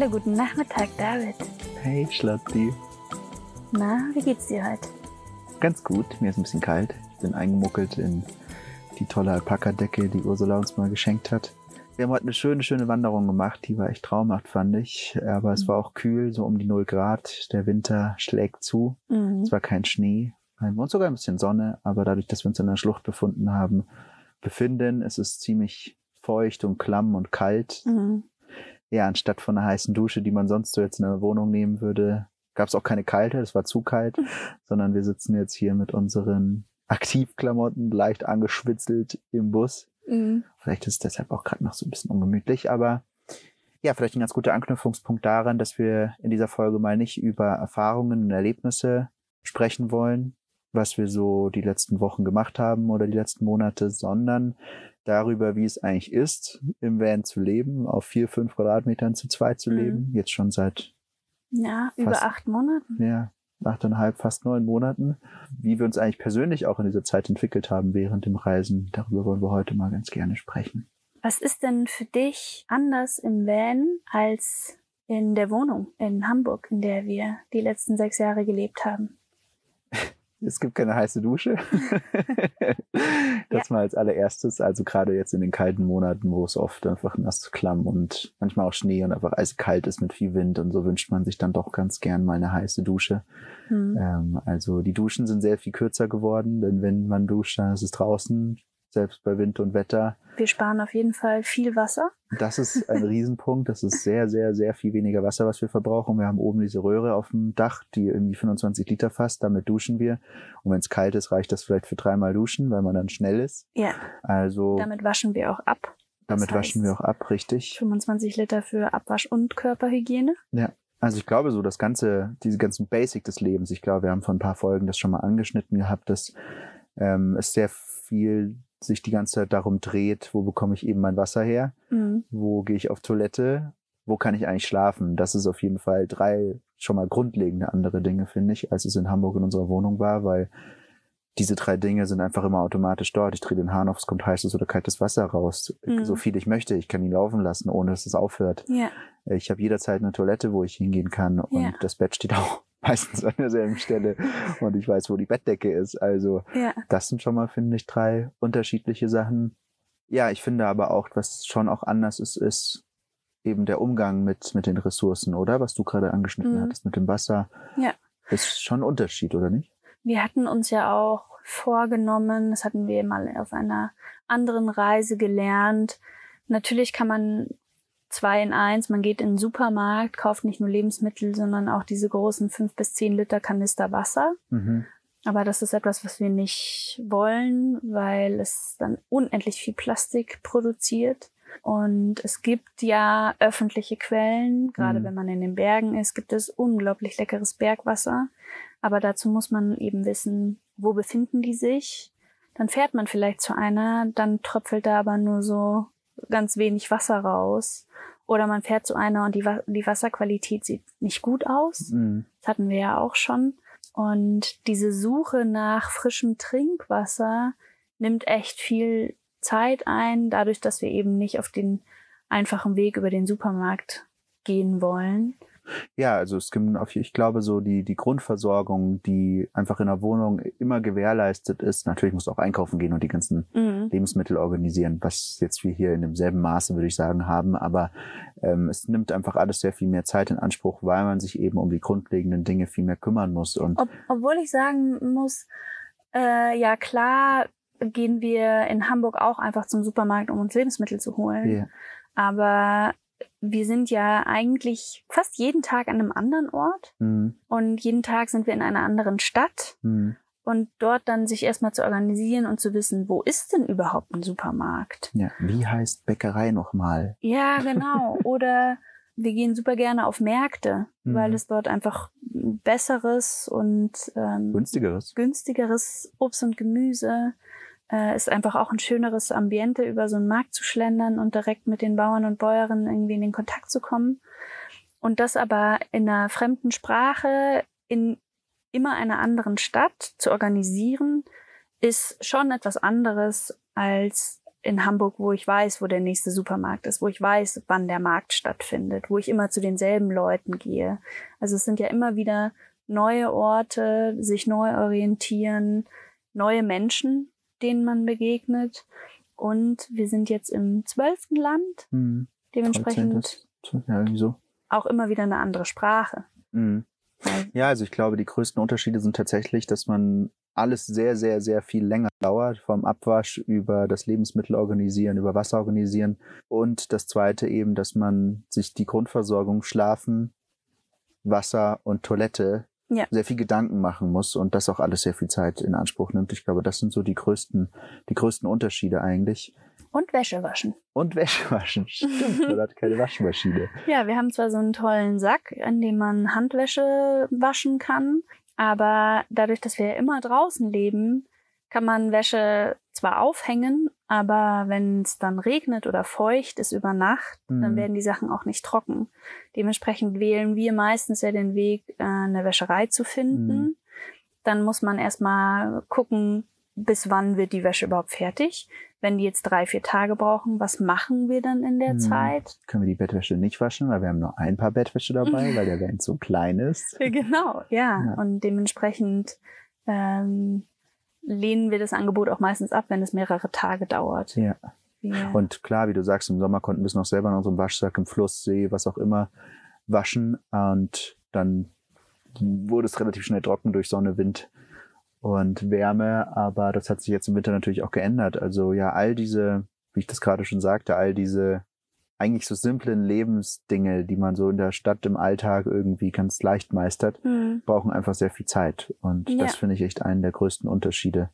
Hallo, guten Nachmittag, David. Hey, Schlotti. Na, wie geht's dir heute? Ganz gut, mir ist ein bisschen kalt. Ich bin eingemuckelt in die tolle Alpaka-Decke, die Ursula uns mal geschenkt hat. Wir haben heute eine schöne, schöne Wanderung gemacht. Die war echt traumhaft, fand ich. Aber es war auch kühl, so um die 0 Grad. Der Winter schlägt zu. Mhm. Es war kein Schnee und sogar ein bisschen Sonne. Aber dadurch, dass wir uns in der Schlucht befunden haben, befinden, es ist ziemlich feucht und klamm und kalt. Mhm. Ja, anstatt von einer heißen Dusche, die man sonst so jetzt in der Wohnung nehmen würde, gab es auch keine kalte, es war zu kalt, sondern wir sitzen jetzt hier mit unseren Aktivklamotten leicht angeschwitzelt im Bus. Mhm. Vielleicht ist es deshalb auch gerade noch so ein bisschen ungemütlich, aber ja, vielleicht ein ganz guter Anknüpfungspunkt daran, dass wir in dieser Folge mal nicht über Erfahrungen und Erlebnisse sprechen wollen, was wir so die letzten Wochen gemacht haben oder die letzten Monate, sondern darüber, wie es eigentlich ist, im Van zu leben, auf vier, fünf Quadratmetern zu zweit zu Mhm. leben, jetzt schon seit Ja, über Fast. acht Monaten. ja, achteinhalb, fast neun Monaten, wie wir uns eigentlich persönlich auch in dieser Zeit entwickelt haben während dem Reisen. Darüber wollen wir heute mal ganz gerne sprechen. Was ist denn für dich anders im Van als in der Wohnung in Hamburg, in der wir die letzten sechs Jahre gelebt haben? Es gibt keine heiße Dusche. das mal als allererstes. Also gerade jetzt in den kalten Monaten, wo es oft einfach nass, klamm und manchmal auch Schnee und einfach eiskalt ist mit viel Wind. Und so wünscht man sich dann doch ganz gern mal eine heiße Dusche. Hm. Ähm, also die Duschen sind sehr viel kürzer geworden, denn wenn man duscht, dann ist es draußen, selbst bei Wind und Wetter. Wir sparen auf jeden Fall viel Wasser. Das ist ein Riesenpunkt. Das ist sehr, sehr, sehr viel weniger Wasser, was wir verbrauchen. Wir haben oben diese Röhre auf dem Dach, die irgendwie 25 Liter fasst. Damit duschen wir. Und wenn es kalt ist, reicht das vielleicht für dreimal duschen, weil man dann schnell ist. Ja, Also damit, damit waschen wir auch ab. das waschen heißt- wir auch ab, richtig. 25 Liter für Abwasch und Körperhygiene. Also ich glaube so, das ganze, diese ganzen Basic des Lebens, ich glaube, wir haben vor ein paar Folgen das schon mal angeschnitten gehabt, dass ähm, es sehr viel sich die ganze Zeit darum dreht, wo bekomme ich eben mein Wasser her? Mhm. wo gehe ich auf Toilette, wo kann ich eigentlich schlafen. Das ist auf jeden Fall drei schon mal grundlegende andere Dinge, finde ich, als es in Hamburg in unserer Wohnung war, weil diese drei Dinge sind einfach immer automatisch dort. Ich drehe den Hahn auf, es kommt heißes oder kaltes Wasser raus. Mhm. So viel ich möchte. Ich kann ihn laufen lassen, ohne dass es aufhört. Ja, Ich habe jederzeit eine Toilette, wo ich hingehen kann und Ja. das Bett steht auch meistens an derselben Stelle und ich weiß, wo die Bettdecke ist. Also ja. das sind schon mal, finde ich, drei unterschiedliche Sachen. Ja, ich finde aber auch, was schon auch anders ist, ist eben der Umgang mit, mit den Ressourcen, oder? Was du gerade angeschnitten Mhm. hattest mit dem Wasser. Ja. Ist schon ein Unterschied, oder nicht? Wir hatten uns ja auch vorgenommen, das hatten wir mal auf einer anderen Reise gelernt. Natürlich kann man zwei in eins, man geht in den Supermarkt, kauft nicht nur Lebensmittel, sondern auch diese großen fünf bis zehn Liter Kanister Wasser. Mhm. Aber das ist etwas, was wir nicht wollen, weil es dann unendlich viel Plastik produziert. Und es gibt ja öffentliche Quellen, gerade Mhm. wenn man in den Bergen ist, gibt es unglaublich leckeres Bergwasser. Aber dazu muss man eben wissen, wo befinden die sich. Dann fährt man vielleicht zu einer, dann tröpfelt da aber nur so ganz wenig Wasser raus. Oder man fährt zu einer und die, die Wasserqualität sieht nicht gut aus. Mhm. Das hatten wir ja auch schon. Und diese Suche nach frischem Trinkwasser nimmt echt viel Zeit ein, dadurch, dass wir eben nicht auf den einfachen Weg über den Supermarkt gehen wollen. Ja, also es gibt ich glaube so die, die Grundversorgung, die einfach in der Wohnung immer gewährleistet ist. Natürlich musst du auch einkaufen gehen und die ganzen Mhm. Lebensmittel organisieren, was jetzt wir hier in demselben Maße, würde ich sagen, haben. Aber ähm, es nimmt einfach alles sehr viel mehr Zeit in Anspruch, weil man sich eben um die grundlegenden Dinge viel mehr kümmern muss. Und Ob, obwohl ich sagen muss, äh, ja klar gehen wir in Hamburg auch einfach zum Supermarkt, um uns Lebensmittel zu holen. ja, Aber wir sind ja eigentlich fast jeden Tag an einem anderen Ort. hm, Und jeden Tag sind wir in einer anderen Stadt. hm, Und dort dann sich erstmal zu organisieren und zu wissen, wo ist denn überhaupt ein Supermarkt? ja, wie heißt Bäckerei nochmal? Ja, genau. Oder wir gehen super gerne auf Märkte, Mhm. weil es dort einfach besseres und ähm, Günstigeres. günstigeres Obst und Gemüse äh, ist einfach auch ein schöneres Ambiente, über so einen Markt zu schlendern und direkt mit den Bauern und Bäuerinnen irgendwie in den Kontakt zu kommen. Und das aber in einer fremden Sprache, in immer einer anderen Stadt zu organisieren, ist schon etwas anderes als in Hamburg, wo ich weiß, wo der nächste Supermarkt ist, wo ich weiß, wann der Markt stattfindet, wo ich immer zu denselben Leuten gehe. Also es sind ja immer wieder neue Orte, sich neu orientieren, neue Menschen, denen man begegnet. Und wir sind jetzt im zwölften Land, Mhm. dementsprechend 13. Ja, so. auch immer wieder eine andere Sprache. Mhm. Ja, also ich glaube, die größten Unterschiede sind tatsächlich, dass man alles sehr, sehr, sehr viel länger dauert, vom Abwasch über das Lebensmittel organisieren, über Wasser organisieren. Und das zweite eben, dass man sich die Grundversorgung Schlafen, Wasser und Toilette Ja. sehr viel Gedanken machen muss und das auch alles sehr viel Zeit in Anspruch nimmt. Ich glaube, das sind so die größten, die größten Unterschiede eigentlich. Und Wäsche waschen. Und Wäsche waschen. Stimmt, man hat keine Waschmaschine. Ja, wir haben zwar so einen tollen Sack, in dem man Handwäsche waschen kann, aber dadurch, dass wir immer draußen leben, kann man Wäsche zwar aufhängen, aber wenn es dann regnet oder feucht ist über Nacht, dann Mhm. werden die Sachen auch nicht trocken. Dementsprechend wählen wir meistens ja den Weg, äh, eine Wäscherei zu finden. Mhm. Dann muss man erstmal gucken, bis wann wird die Wäsche überhaupt fertig. Wenn die jetzt drei, vier Tage brauchen, was machen wir dann in der Mhm. Zeit? Können wir die Bettwäsche nicht waschen, weil wir haben nur ein paar Bettwäsche dabei, weil der Van so klein ist. Genau, ja. Ja. Und dementsprechend ähm, lehnen wir das Angebot auch meistens ab, wenn es mehrere Tage dauert. Ja. Wir, Und klar, wie du sagst, im Sommer konnten wir es noch selber in unserem Waschsack im Fluss, See, was auch immer, waschen. Und dann wurde es relativ schnell trocken durch Sonne, Wind und Wärme. Aber das hat sich jetzt im Winter natürlich auch geändert. Also ja, all diese, wie ich das gerade schon sagte, all diese eigentlich so simplen Lebensdinge, die man so in der Stadt im Alltag irgendwie ganz leicht meistert, Hm. brauchen einfach sehr viel Zeit. Und Ja. das finde ich echt einen der größten Unterschiede.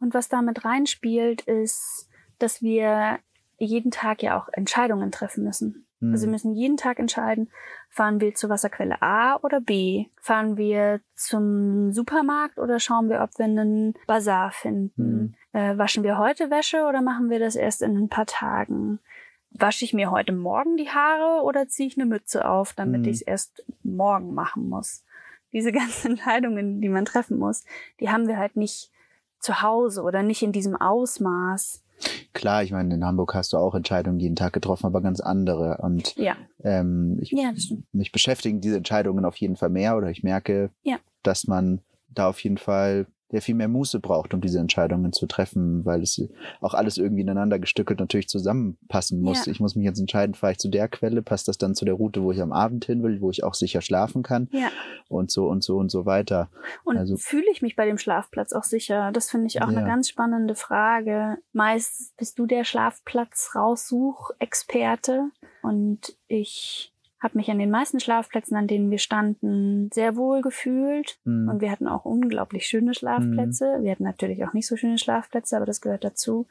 Und was damit reinspielt, ist, dass wir jeden Tag ja auch Entscheidungen treffen müssen. Hm. Also wir müssen jeden Tag entscheiden, fahren wir zur Wasserquelle A oder B? Fahren wir zum Supermarkt oder schauen wir, ob wir einen Bazar finden? Äh, waschen wir heute Wäsche oder machen wir das erst in ein paar Tagen? Wasche ich mir heute Morgen die Haare oder ziehe ich eine Mütze auf, damit Mhm. ich es erst morgen machen muss? Diese ganzen Entscheidungen, die man treffen muss, die haben wir halt nicht zu Hause oder nicht in diesem Ausmaß. Klar, ich meine, in Hamburg hast du auch Entscheidungen jeden Tag getroffen, aber ganz andere. Und Ja, ähm, ich, ja, mich beschäftigen diese Entscheidungen auf jeden Fall mehr oder ich merke, Ja. dass man da auf jeden Fall der viel mehr Muße braucht, um diese Entscheidungen zu treffen, weil es auch alles irgendwie ineinander gestückelt natürlich zusammenpassen muss. Ja. Ich muss mich jetzt entscheiden, fahre ich zu der Quelle, passt das dann zu der Route, wo ich am Abend hin will, wo ich auch sicher schlafen kann Ja. und so und so und so weiter. Und Also- fühle ich mich bei dem Schlafplatz auch sicher? Das finde ich auch Ja. eine ganz spannende Frage. Meist bist du der Schlafplatz-Raussuch-Experte und ich habe mich an den meisten Schlafplätzen, an denen wir standen, sehr wohl gefühlt. Hm. Und wir hatten auch unglaublich schöne Schlafplätze. Wir hatten natürlich auch nicht so schöne Schlafplätze, aber das gehört dazu.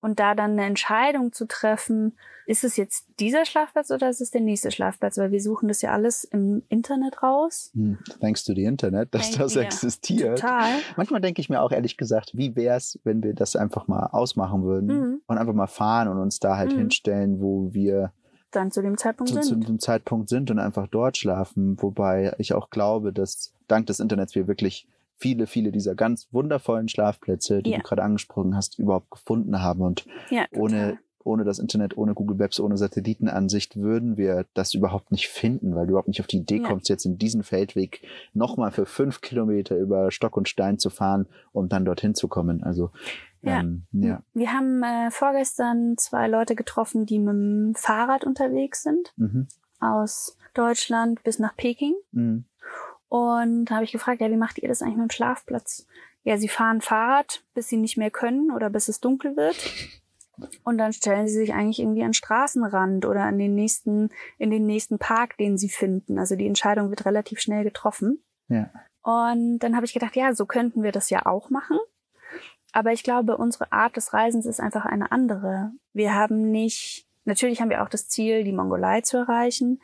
Und da dann eine Entscheidung zu treffen, ist es jetzt dieser Schlafplatz oder ist es der nächste Schlafplatz? Weil wir suchen das ja alles im Internet raus. Hm. Thanks to the Internet, dass Thank- das ja. existiert. Total. Manchmal denke ich mir auch ehrlich gesagt, wie wär's, wenn wir das einfach mal ausmachen würden Mhm. und einfach mal fahren und uns da halt Mhm. hinstellen, wo wir Dann zu dem Zeitpunkt zu, zu sind. dem Zeitpunkt sind und einfach dort schlafen. Wobei ich auch glaube, dass dank des Internets wir wirklich viele, viele dieser ganz wundervollen Schlafplätze, die Ja. du gerade angesprochen hast, überhaupt gefunden haben. Und Ja, ohne, ohne das Internet, ohne Google Maps, ohne Satellitenansicht würden wir das überhaupt nicht finden, weil du überhaupt nicht auf die Idee Ja. kommst, jetzt in diesen Feldweg nochmal für fünf Kilometer über Stock und Stein zu fahren, um dann dorthin zu kommen. Also Ja. ähm, ja. Wir haben äh, vorgestern zwei Leute getroffen, die mit dem Fahrrad unterwegs sind, Mhm. aus Deutschland bis nach Peking. Mhm. Und da habe ich gefragt, ja, wie macht ihr das eigentlich mit dem Schlafplatz? Ja, sie fahren Fahrrad, bis sie nicht mehr können oder bis es dunkel wird. Und dann stellen sie sich eigentlich irgendwie an den Straßenrand oder an den nächsten, in den nächsten Park, den sie finden. Also die Entscheidung wird relativ schnell getroffen. Ja. Und dann habe ich gedacht, ja, so könnten wir das ja auch machen. Aber ich glaube, unsere Art des Reisens ist einfach eine andere. Wir haben nicht, natürlich haben wir auch das Ziel, die Mongolei zu erreichen.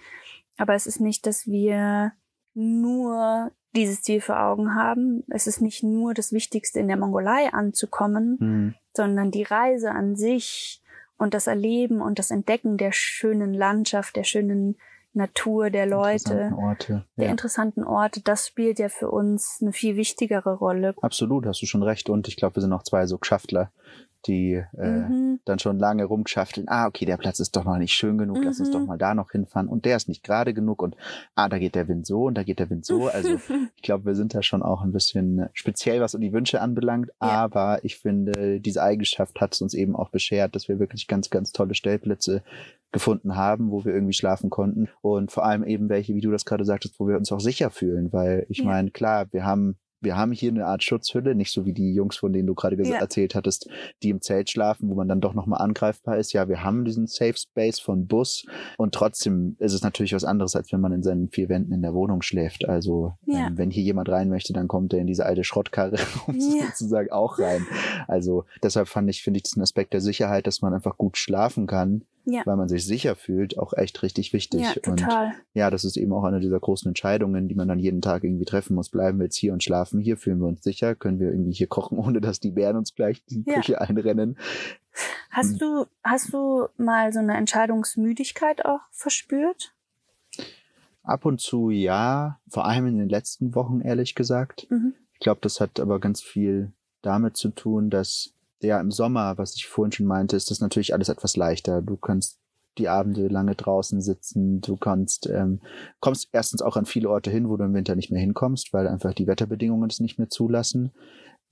Aber es ist nicht, dass wir nur dieses Ziel vor Augen haben. Es ist nicht nur das Wichtigste, in der Mongolei anzukommen, Mhm. sondern die Reise an sich und das Erleben und das Entdecken der schönen Landschaft, der schönen Natur, der Leute, Interessanten Orte. der Ja. interessanten Orte, das spielt ja für uns eine viel wichtigere Rolle. Absolut, hast du schon recht. Und ich glaube, wir sind auch zwei so Geschäftler, die äh, Mhm. dann schon lange rumschafteln. Ah, okay, der Platz ist doch noch nicht schön genug, lass uns Mhm. doch mal da noch hinfahren. Und der ist nicht gerade genug und ah, da geht der Wind so und da geht der Wind so. Also ich glaube, wir sind da schon auch ein bisschen speziell, was die Wünsche anbelangt. Ja. Aber ich finde, diese Eigenschaft hat es uns eben auch beschert, dass wir wirklich ganz, ganz tolle Stellplätze gefunden haben, wo wir irgendwie schlafen konnten. Und vor allem eben welche, wie du das gerade sagtest, wo wir uns auch sicher fühlen. Weil ich Ja. meine, klar, wir haben wir haben hier eine Art Schutzhülle, nicht so wie die Jungs, von denen du gerade Ja. erzählt hattest, die im Zelt schlafen, wo man dann doch nochmal angreifbar ist. Ja, wir haben diesen Safe Space von Bus und trotzdem ist es natürlich was anderes, als wenn man in seinen vier Wänden in der Wohnung schläft. Also Ja. ähm, wenn hier jemand rein möchte, dann kommt er in diese alte Schrottkarre um Ja. sozusagen auch rein. Also deshalb fand ich, finde ich diesen Aspekt der Sicherheit, dass man einfach gut schlafen kann, Ja. weil man sich sicher fühlt, auch echt richtig wichtig. Ja, Und total. ja, das ist eben auch eine dieser großen Entscheidungen, die man dann jeden Tag irgendwie treffen muss. Bleiben wir jetzt hier und schlafen hier? Fühlen wir uns sicher? Können wir irgendwie hier kochen, ohne dass die Bären uns gleich die Ja. Küche einrennen? Hast du, hast du mal so eine Entscheidungsmüdigkeit auch verspürt? Ab und zu ja, vor allem in den letzten Wochen, ehrlich gesagt. Mhm. Ich glaube, das hat aber ganz viel damit zu tun, dass ja im Sommer, was ich vorhin schon meinte, ist das natürlich alles etwas leichter. Du kannst die Abende lange draußen sitzen, du kannst, ähm, kommst erstens auch an viele Orte hin, wo du im Winter nicht mehr hinkommst, weil einfach die Wetterbedingungen es nicht mehr zulassen.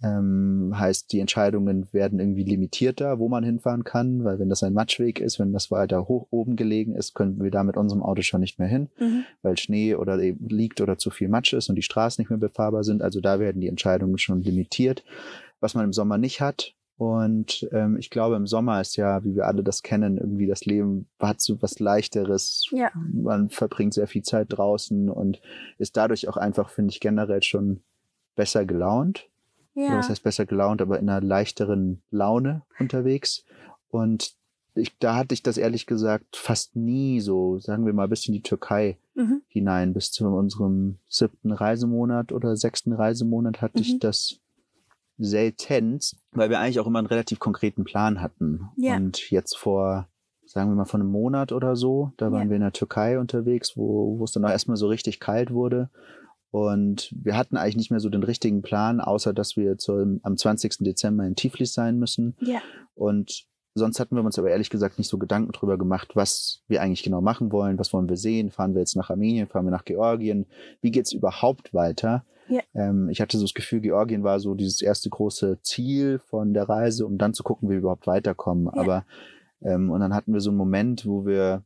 Ähm, heißt, die Entscheidungen werden irgendwie limitierter, wo man hinfahren kann, weil wenn das ein Matschweg ist, wenn das weiter hoch oben gelegen ist, können wir da mit unserem Auto schon nicht mehr hin Mhm. weil Schnee oder eben liegt oder zu viel Matsch ist und die Straßen nicht mehr befahrbar sind. Also da werden die Entscheidungen schon limitiert, was man im Sommer nicht hat. Und ähm, ich glaube, im Sommer ist ja, wie wir alle das kennen, irgendwie das Leben hat so was Leichteres. Ja. Man verbringt sehr viel Zeit draußen und ist dadurch auch einfach, finde ich, generell schon besser gelaunt. Oder Ja. was heißt besser gelaunt, aber in einer leichteren Laune unterwegs. Und ich, da hatte ich das ehrlich gesagt fast nie so, sagen wir mal, bis in die Türkei Mhm. hinein. Bis zu unserem siebten Reisemonat oder sechsten Reisemonat hatte ich Mhm. das seltenst, weil wir eigentlich auch immer einen relativ konkreten Plan hatten. Ja. Und jetzt vor, sagen wir mal, von einem Monat oder so, da waren Ja. wir in der Türkei unterwegs, wo, wo es dann auch erstmal so richtig kalt wurde. Und wir hatten eigentlich nicht mehr so den richtigen Plan, außer dass wir zum, am 20. Dezember in Tiflis sein müssen. Ja. Und sonst hatten wir uns aber ehrlich gesagt nicht so Gedanken drüber gemacht, was wir eigentlich genau machen wollen, was wollen wir sehen, fahren wir jetzt nach Armenien, fahren wir nach Georgien, wie geht's überhaupt weiter? Ja. Ähm, ich hatte so das Gefühl, Georgien war so dieses erste große Ziel von der Reise, um dann zu gucken, wie wir überhaupt weiterkommen. Ja. Aber ähm, und dann hatten wir so einen Moment, wo wir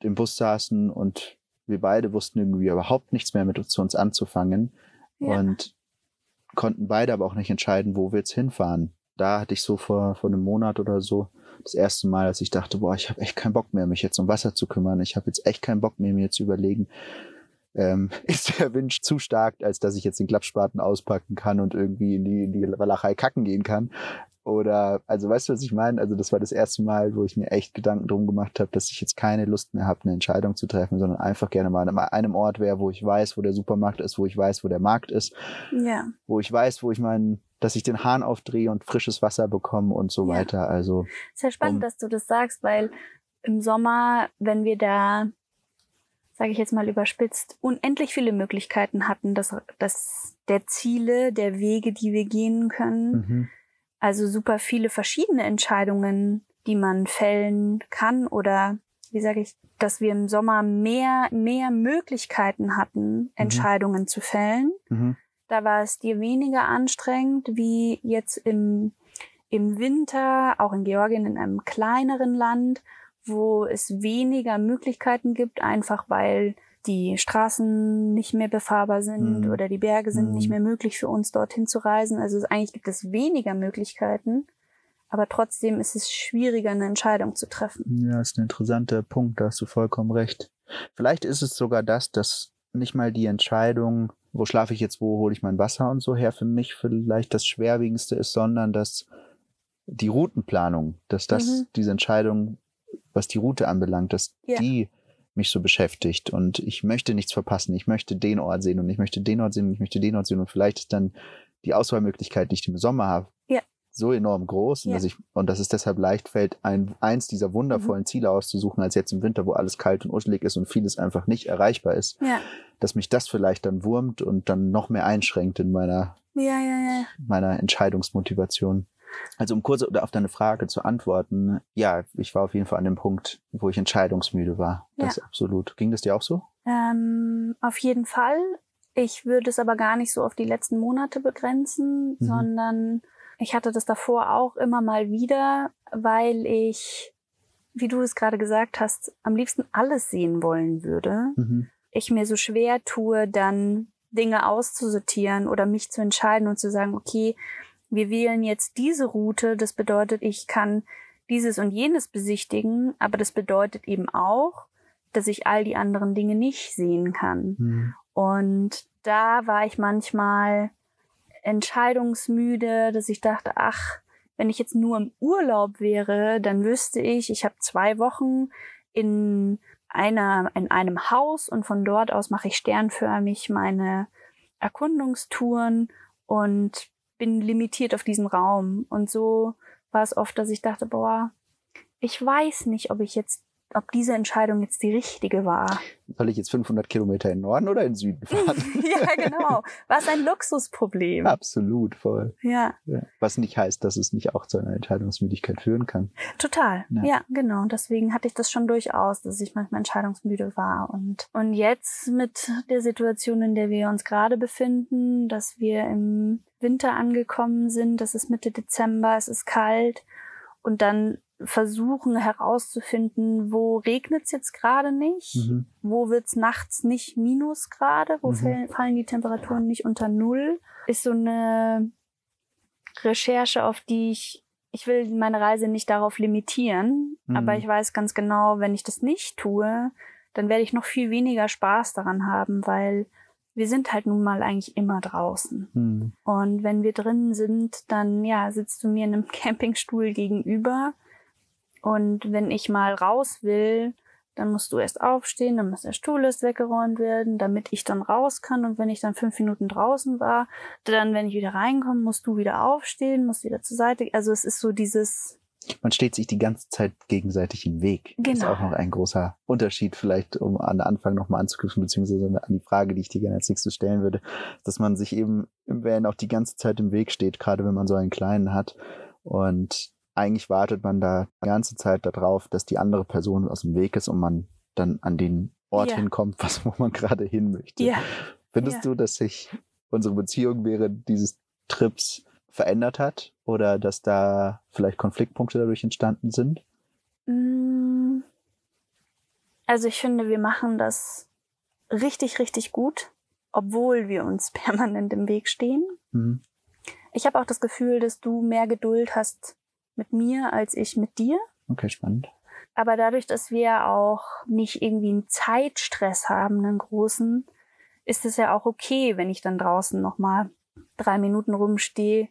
im Bus saßen und wir beide wussten irgendwie überhaupt nichts mehr mit uns zu uns anzufangen Ja. und konnten beide aber auch nicht entscheiden, wo wir jetzt hinfahren. Da hatte ich so vor, vor einem Monat oder so das erste Mal, als ich dachte, boah, ich habe echt keinen Bock mehr, mich jetzt um Wasser zu kümmern. Ich habe jetzt echt keinen Bock mehr, mir zu überlegen, ähm, ist der Wind zu stark, als dass ich jetzt den Klappspaten auspacken kann und irgendwie in die, in die Walachei kacken gehen kann. Oder, also weißt du, was ich meine? Also das war das erste Mal, wo ich mir echt Gedanken drum gemacht habe, dass ich jetzt keine Lust mehr habe, eine Entscheidung zu treffen, sondern einfach gerne mal an einem Ort wäre, wo ich weiß, wo der Supermarkt ist, wo ich weiß, wo der Markt ist, Ja. wo ich weiß, wo ich meinen, dass ich den Hahn aufdrehe und frisches Wasser bekomme und so Ja. weiter. Also Ist ja spannend, Um- dass du das sagst, weil im Sommer, wenn wir da, sage ich jetzt mal überspitzt, unendlich viele Möglichkeiten hatten, dass, dass der Ziele, der Wege, die wir gehen können, mhm. also super viele verschiedene Entscheidungen, die man fällen kann oder wie sage ich, dass wir im Sommer mehr, mehr Möglichkeiten hatten, Entscheidungen zu fällen. Mhm. Da war es dir weniger anstrengend wie jetzt im, im Winter, auch in Georgien, in einem kleineren Land, wo es weniger Möglichkeiten gibt, einfach weil die Straßen nicht mehr befahrbar sind Mhm. oder die Berge sind Mhm. nicht mehr möglich für uns dorthin zu reisen. Also eigentlich gibt es weniger Möglichkeiten, aber trotzdem ist es schwieriger, eine Entscheidung zu treffen. Ja, ist ein interessanter Punkt, da hast du vollkommen recht. Vielleicht ist es sogar das, dass nicht mal die Entscheidung, wo schlafe ich jetzt, wo hole ich mein Wasser und so her, für mich vielleicht das Schwerwiegendste ist, sondern dass die Routenplanung, dass das, Mhm. diese Entscheidung, was die Route anbelangt, dass Ja. die mich so beschäftigt und ich möchte nichts verpassen. Ich möchte den Ort sehen und ich möchte den Ort sehen und ich möchte den Ort sehen und vielleicht ist dann die Auswahlmöglichkeit, die ich im Sommer habe, Ja. so enorm groß und, Ja. dass ich, und dass es deshalb leicht fällt, ein, eins dieser wundervollen Ziele auszusuchen, als jetzt im Winter, wo alles kalt und uschelig ist und vieles einfach nicht erreichbar ist, Ja, dass mich das vielleicht dann wurmt und dann noch mehr einschränkt in meiner, meiner Entscheidungsmotivation. Also um kurz auf deine Frage zu antworten, ja, ich war auf jeden Fall an dem Punkt, wo ich entscheidungsmüde war. Das Ja. absolut. Ging das dir auch so? Ähm, auf jeden Fall. Ich würde es aber gar nicht so auf die letzten Monate begrenzen, Mhm. sondern ich hatte das davor auch immer mal wieder, weil ich, wie du es gerade gesagt hast, am liebsten alles sehen wollen würde. Mhm. Ich mir so schwer tue, dann Dinge auszusortieren oder mich zu entscheiden und zu sagen, okay, wir wählen jetzt diese Route. Das bedeutet, ich kann dieses und jenes besichtigen, aber das bedeutet eben auch, dass ich all die anderen Dinge nicht sehen kann. Mhm. Und da war ich manchmal entscheidungsmüde, dass ich dachte, ach, wenn ich jetzt nur im Urlaub wäre, dann wüsste ich, ich habe zwei Wochen in einer, in einem Haus und von dort aus mache ich sternförmig meine Erkundungstouren und bin limitiert auf diesem Raum. Und so war es oft, dass ich dachte, boah, ich weiß nicht, ob ich jetzt, ob diese Entscheidung jetzt die richtige war. Soll ich jetzt 500 Kilometer in den Norden oder in den Süden fahren? ja, genau. Was ein Luxusproblem. Absolut, voll. Ja, Ja. Was nicht heißt, dass es nicht auch zu einer Entscheidungsmüdigkeit führen kann. total. Ja. Ja. genau. Deswegen hatte ich das schon durchaus, dass ich manchmal entscheidungsmüde war. Und, und jetzt mit der Situation, in der wir uns gerade befinden, dass wir im Winter angekommen sind, es ist Mitte Dezember, es ist kalt und dann versuchen herauszufinden, wo regnet es jetzt gerade nicht, Mhm. wo wird's nachts nicht Minusgrade, wo Mhm. fallen, fallen die Temperaturen nicht unter Null, ist so eine Recherche, auf die ich, ich will meine Reise nicht darauf limitieren, Mhm. aber ich weiß ganz genau, wenn ich das nicht tue, dann werde ich noch viel weniger Spaß daran haben, weil wir sind halt nun mal eigentlich immer draußen. Mhm. Und wenn wir drinnen sind, dann ja, sitzt du mir in einem Campingstuhl gegenüber. Und wenn ich mal raus will, dann musst du erst aufstehen, dann muss der Stuhl erst weggeräumt werden, damit ich dann raus kann. Und wenn ich dann fünf Minuten draußen war, dann, wenn ich wieder reinkomme, musst du wieder aufstehen, musst wieder zur Seite. Also es ist so dieses, Man steht sich die ganze Zeit gegenseitig im Weg. Das ist Genau. auch noch ein großer Unterschied, vielleicht, um an den Anfang nochmal anzuknüpfen, beziehungsweise an die Frage, die ich dir gerne als nächstes stellen würde, dass man sich eben im Van auch die ganze Zeit im Weg steht, gerade wenn man so einen kleinen hat. Und eigentlich wartet man da die ganze Zeit darauf, dass die andere Person aus dem Weg ist und man dann an den Ort Ja. hinkommt, was, wo man gerade hin möchte. ja, Findest Ja. du, dass sich unsere Beziehung während dieses Trips verändert hat oder dass da vielleicht Konfliktpunkte dadurch entstanden sind? Mm. Also ich finde, wir machen das richtig, richtig gut, obwohl wir uns permanent im Weg stehen. Mhm. Ich habe auch das Gefühl, dass du mehr Geduld hast mit mir als ich mit dir. Okay, spannend. Aber dadurch, dass wir auch nicht irgendwie einen Zeitstress haben, einen großen, ist es ja auch okay, wenn ich dann draußen nochmal drei Minuten rumstehe,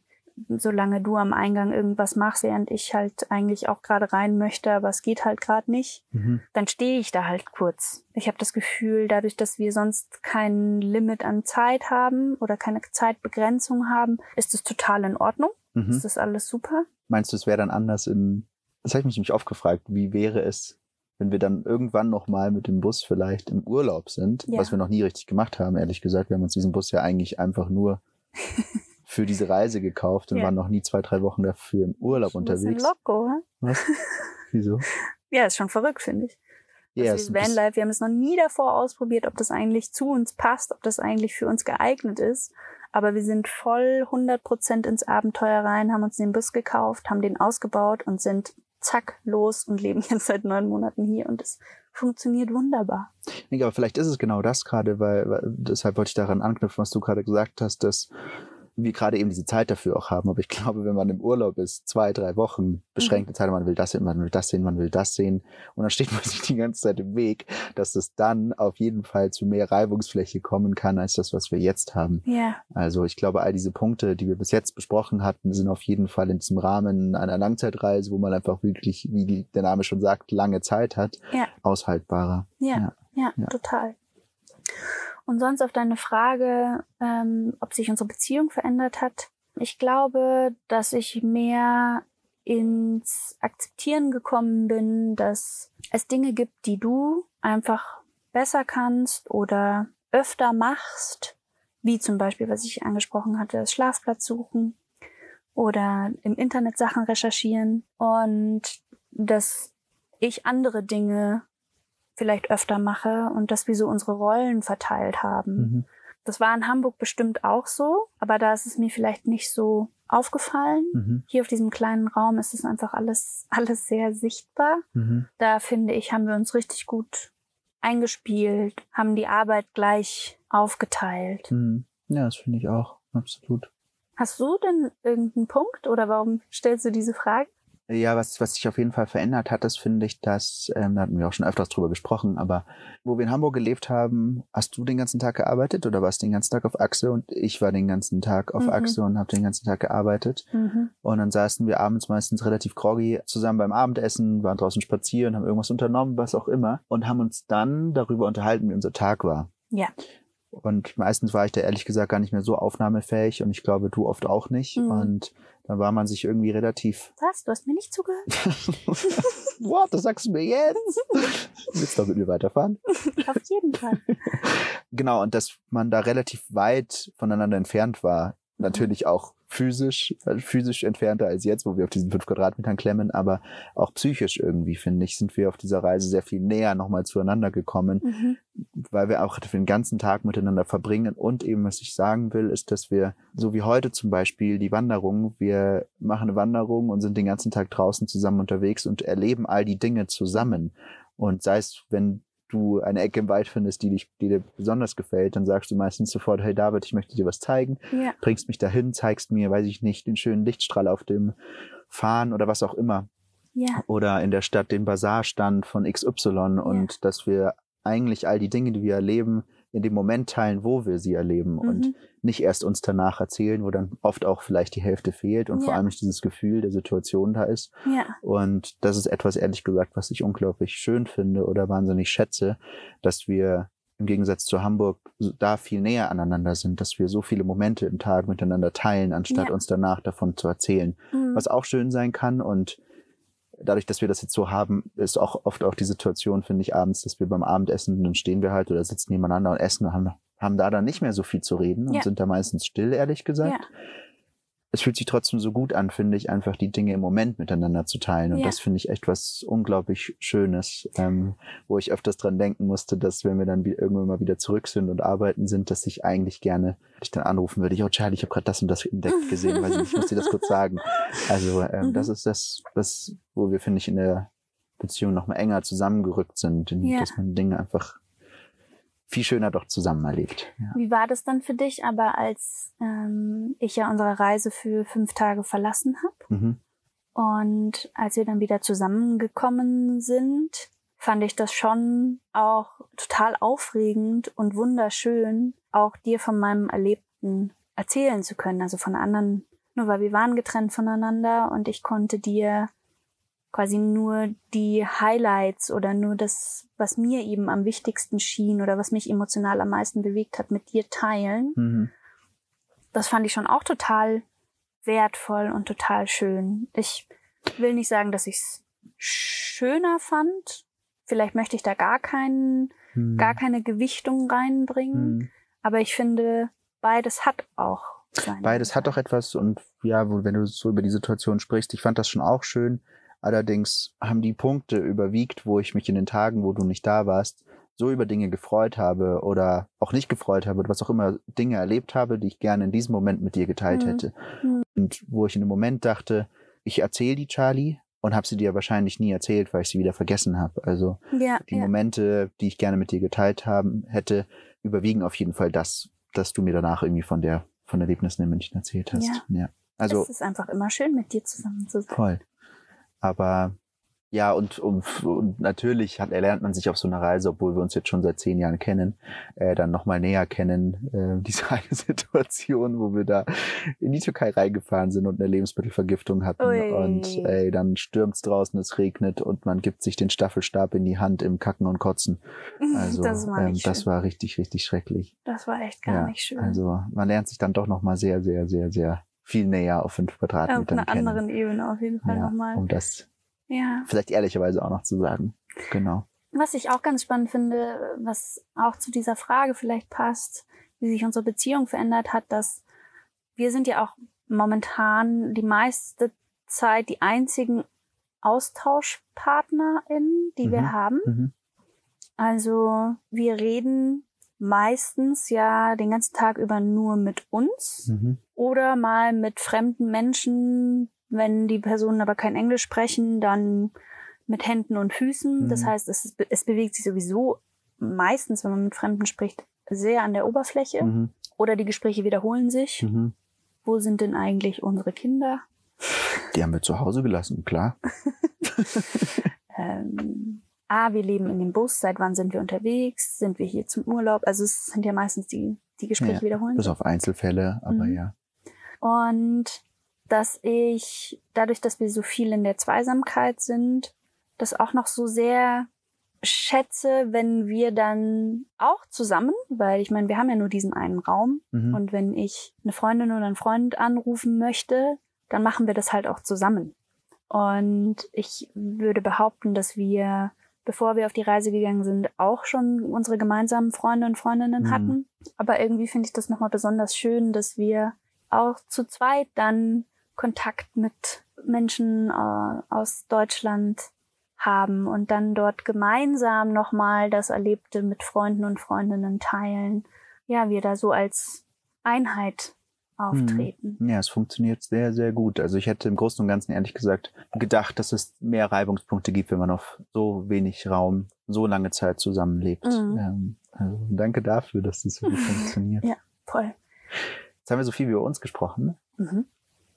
solange du am Eingang irgendwas machst, während ich halt eigentlich auch gerade rein möchte, aber es geht halt gerade nicht Mhm. dann stehe ich da halt kurz. Ich habe das Gefühl, dadurch, dass wir sonst kein Limit an Zeit haben oder keine Zeitbegrenzung haben, ist es total in Ordnung. Mhm. Ist das alles super? Meinst du, es wäre dann anders in, das habe ich mich nämlich oft gefragt, wie wäre es, wenn wir dann irgendwann nochmal mit dem Bus vielleicht im Urlaub sind, Ja. was wir noch nie richtig gemacht haben, ehrlich gesagt. Wir haben uns diesen Bus ja eigentlich einfach nur für diese Reise gekauft und Ja. waren noch nie zwei, drei Wochen dafür im Urlaub Ein bisschen unterwegs. Loco, hä? Was? Wieso? Ja, ist schon verrückt, finde ich. Ja, also ist- Vanlife, wir haben es noch nie davor ausprobiert, ob das eigentlich zu uns passt, ob das eigentlich für uns geeignet ist. Aber wir sind voll 100% ins Abenteuer rein, haben uns den Bus gekauft, haben den ausgebaut und sind zack los und leben jetzt seit neun Monaten hier und es funktioniert wunderbar. Nee, aber vielleicht ist es genau das gerade, weil, weil deshalb wollte ich daran anknüpfen, was du gerade gesagt hast, dass wir gerade eben diese Zeit dafür auch haben. Aber ich glaube, wenn man im Urlaub ist, zwei, drei Wochen, beschränkte Zeit, man will das sehen, man will das sehen, man will das sehen, und dann steht man sich die ganze Zeit im Weg, dass es dann auf jeden Fall zu mehr Reibungsfläche kommen kann, als das, was wir jetzt haben. Ja, Also ich glaube, all diese Punkte, die wir bis jetzt besprochen hatten, sind auf jeden Fall in diesem Rahmen einer Langzeitreise, wo man einfach wirklich, wie der Name schon sagt, lange Zeit hat, Ja. aushaltbarer. Ja. ja, Ja. total. Und sonst auf deine Frage, ähm, ob sich unsere Beziehung verändert hat. Ich glaube, dass ich mehr ins Akzeptieren gekommen bin, dass es Dinge gibt, die du einfach besser kannst oder öfter machst, wie zum Beispiel, was ich angesprochen hatte, das Schlafplatz suchen oder im Internet Sachen recherchieren und dass ich andere Dinge vielleicht öfter mache und dass wir so unsere Rollen verteilt haben. Mhm. Das war in Hamburg bestimmt auch so, aber da ist es mir vielleicht nicht so aufgefallen. Mhm. Hier auf diesem kleinen Raum ist es einfach alles, alles sehr sichtbar. Mhm. Da finde ich, haben wir uns richtig gut eingespielt, haben die Arbeit gleich aufgeteilt. Mhm. Ja, das finde ich auch. Absolut. Hast du denn irgendeinen Punkt oder warum stellst du diese Frage? Ja, was, was sich auf jeden Fall verändert hat, das finde ich, dass, ähm, da hatten wir auch schon öfters drüber gesprochen, aber wo wir in Hamburg gelebt haben, hast du den ganzen Tag gearbeitet oder warst den ganzen Tag auf Achse und ich war den ganzen Tag auf Mhm. Achse und habe den ganzen Tag gearbeitet. Mhm. Und dann saßen wir abends meistens relativ groggy zusammen beim Abendessen, waren draußen spazieren, haben irgendwas unternommen, was auch immer, und haben uns dann darüber unterhalten, wie unser Tag war. Ja. Und meistens war ich da ehrlich gesagt gar nicht mehr so aufnahmefähig und ich glaube, du oft auch nicht. Mhm. Und dann war man sich irgendwie relativ Was? Du hast mir nicht zugehört? What? Das sagst du mir jetzt? Willst du doch mit mir weiterfahren? Auf jeden Fall. Genau, und dass man da relativ weit voneinander entfernt war. Natürlich auch physisch, also physisch entfernter als jetzt, wo wir auf diesen fünf Quadratmetern klemmen, aber auch psychisch irgendwie, finde ich, sind wir auf dieser Reise sehr viel näher nochmal zueinander gekommen, Mhm. weil wir auch den ganzen Tag miteinander verbringen. Und eben, was ich sagen will, ist, dass wir, so wie heute zum Beispiel, die Wanderung, wir machen eine Wanderung und sind den ganzen Tag draußen zusammen unterwegs und erleben all die Dinge zusammen. Und sei es, wenn du eine Ecke im Wald findest, die, dich, die dir besonders gefällt, dann sagst du meistens sofort, hey David, ich möchte dir was zeigen, Ja. bringst mich dahin, zeigst mir, weiß ich nicht, den schönen Lichtstrahl auf dem Fahren oder was auch immer Ja. oder in der Stadt den Bazarstand von XY und dass wir eigentlich all die Dinge, die wir erleben, in dem Moment teilen, wo wir sie erleben und Mhm. nicht erst uns danach erzählen, wo dann oft auch vielleicht die Hälfte fehlt und vor Ja. allem nicht dieses Gefühl der Situation da ist. Ja. Und das ist etwas, ehrlich gesagt, was ich unglaublich schön finde oder wahnsinnig schätze, dass wir im Gegensatz zu Hamburg da viel näher aneinander sind, dass wir so viele Momente im Tag miteinander teilen, anstatt Ja. uns danach davon zu erzählen Mhm. was auch schön sein kann. Und dadurch, dass wir das jetzt so haben, ist auch oft auch die Situation, finde ich, abends, dass wir beim Abendessen, dann stehen wir halt oder sitzen nebeneinander und essen und haben, haben da dann nicht mehr so viel zu reden und Ja. sind da meistens still, ehrlich gesagt. Ja. Es fühlt sich trotzdem so gut an, finde ich, einfach die Dinge im Moment miteinander zu teilen. Und Ja. das finde ich echt was unglaublich Schönes, ähm, wo ich öfters dran denken musste, dass wenn wir dann irgendwann mal wieder zurück sind und arbeiten sind, dass ich eigentlich gerne dich dann anrufen würde. Ich, oh Charlie, ich habe gerade das und das entdeckt gesehen, weil ich muss dir das kurz sagen. Also ähm, Mhm. das ist das, was, wo wir, finde ich, in der Beziehung noch mal enger zusammengerückt sind, in, Ja. dass man Dinge einfach viel schöner doch zusammen erlebt. Ja. Wie war das dann für dich, aber als ähm, ich ja unsere Reise für fünf Tage verlassen habe Mhm. und als wir dann wieder zusammengekommen sind, fand ich das schon auch total aufregend und wunderschön, auch dir von meinem Erlebten erzählen zu können, also von anderen, nur weil wir waren getrennt voneinander und ich konnte dir quasi nur die Highlights oder nur das, was mir eben am wichtigsten schien oder was mich emotional am meisten bewegt hat, mit dir teilen. Mhm. Das fand ich schon auch total wertvoll und total schön. Ich will nicht sagen, dass ich es schöner fand. Vielleicht möchte ich da gar keinen, Mhm. gar keine Gewichtung reinbringen. Mhm. Aber ich finde, beides hat auch seine Beides hat doch etwas und ja, wenn du so über die Situation sprichst, ich fand das schon auch schön. Allerdings haben die Punkte überwiegt, wo ich mich in den Tagen, wo du nicht da warst, so über Dinge gefreut habe oder auch nicht gefreut habe oder was auch immer Dinge erlebt habe, die ich gerne in diesem Moment mit dir geteilt Mhm. hätte. Mhm. Und wo ich in dem Moment dachte, ich erzähle die Charlie und habe sie dir wahrscheinlich nie erzählt, weil ich sie wieder vergessen habe. Also Ja, die ja. Momente, die ich gerne mit dir geteilt haben hätte, überwiegen auf jeden Fall das, dass du mir danach irgendwie von der von Erlebnissen in München erzählt hast. Ja. ja. Also es ist einfach immer schön, mit dir zusammen zu sein. voll. Aber ja, und, und, und natürlich hat, erlernt man sich auf so einer Reise, obwohl wir uns jetzt schon seit zehn Jahren kennen, äh, dann nochmal näher kennen. Äh, diese eine Situation, wo wir da in die Türkei reingefahren sind und eine Lebensmittelvergiftung hatten. Ui. Und ey, dann stürmt's draußen, es regnet und man gibt sich den Staffelstab in die Hand im Kacken und Kotzen. Also das war ähm, das war richtig, richtig schrecklich. Das war echt gar ja, nicht schön. Also man lernt sich dann doch nochmal sehr, sehr, sehr, sehr viel näher auf fünf Auf Quadratmetern einer kennen. anderen Ebene auf jeden Fall ja, nochmal. um das Ja. vielleicht ehrlicherweise auch noch zu sagen. Genau. Was ich auch ganz spannend finde, was auch zu dieser Frage vielleicht passt, wie sich unsere Beziehung verändert hat, dass wir sind ja auch momentan die meiste Zeit die einzigen AustauschpartnerInnen, die Mhm. wir haben. Mhm. Also wir reden meistens ja den ganzen Tag über nur mit uns Mhm. oder mal mit fremden Menschen. Wenn die Personen aber kein Englisch sprechen, dann mit Händen und Füßen. Das Mhm. heißt, es, es bewegt sich sowieso meistens, wenn man mit Fremden spricht, sehr an der Oberfläche. Mhm. Oder die Gespräche wiederholen sich. Mhm. Wo sind denn eigentlich unsere Kinder? Die haben wir zu Hause gelassen, klar. Ähm, ah, wir leben in dem Bus. Seit wann sind wir unterwegs? Sind wir hier zum Urlaub? Also es sind ja meistens die, die Gespräche Ja, wiederholen Bis auf Einzelfälle, aber Mhm. ja. Und dass ich, dadurch, dass wir so viel in der Zweisamkeit sind, das auch noch so sehr schätze, wenn wir dann auch zusammen, weil ich meine, wir haben ja nur diesen einen Raum Mhm. und wenn ich eine Freundin oder einen Freund anrufen möchte, dann machen wir das halt auch zusammen. Und ich würde behaupten, dass wir, bevor wir auf die Reise gegangen sind, auch schon unsere gemeinsamen Freunde und Freundinnen Mhm. hatten. Aber irgendwie finde ich das nochmal besonders schön, dass wir auch zu zweit dann Kontakt mit Menschen äh, aus Deutschland haben und dann dort gemeinsam nochmal das Erlebte mit Freunden und Freundinnen teilen. Ja, wir da so als Einheit auftreten. Ja, es funktioniert sehr, sehr gut. Also ich hätte im Großen und Ganzen ehrlich gesagt gedacht, dass es mehr Reibungspunkte gibt, wenn man auf so wenig Raum so lange Zeit zusammenlebt. Mhm. Ähm, also danke dafür, dass das so gut funktioniert. Ja. Voll. Jetzt haben wir so viel über uns gesprochen. Mhm.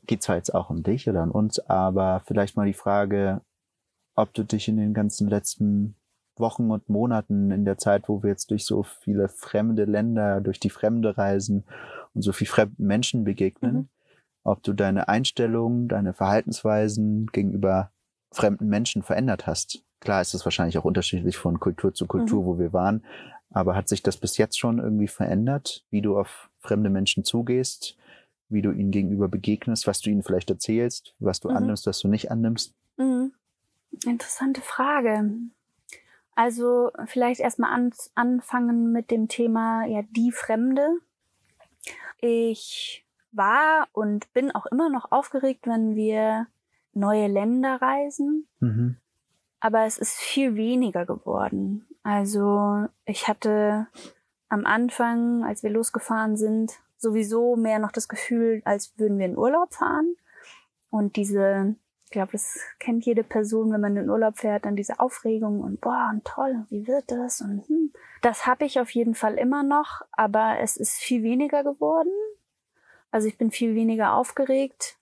Geht zwar jetzt auch um dich oder an uns, aber vielleicht mal die Frage, ob du dich in den ganzen letzten Wochen und Monaten in der Zeit, wo wir jetzt durch so viele fremde Länder, durch die Fremde reisen und so viel fremden Menschen begegnen, Mhm. ob du deine Einstellung, deine Verhaltensweisen gegenüber fremden Menschen verändert hast. Klar ist es wahrscheinlich auch unterschiedlich von Kultur zu Kultur, Mhm. wo wir waren, aber hat sich das bis jetzt schon irgendwie verändert, wie du auf fremde Menschen zugehst, wie du ihnen gegenüber begegnest, was du ihnen vielleicht erzählst, was du Mhm. annimmst, was du nicht annimmst? Mhm. Interessante Frage. Also vielleicht erstmal an, anfangen mit dem Thema ja die Fremde. Ich war und bin auch immer noch aufgeregt, wenn wir neue Länder reisen, Mhm. aber es ist viel weniger geworden. Also ich hatte am Anfang, als wir losgefahren sind, sowieso mehr noch das Gefühl, als würden wir in Urlaub fahren. Und diese, ich glaube, das kennt jede Person, wenn man in Urlaub fährt, dann diese Aufregung und boah, und toll, wie wird das? Und hm. das habe ich auf jeden Fall immer noch, aber es ist viel weniger geworden. Also ich bin viel weniger aufgeregt,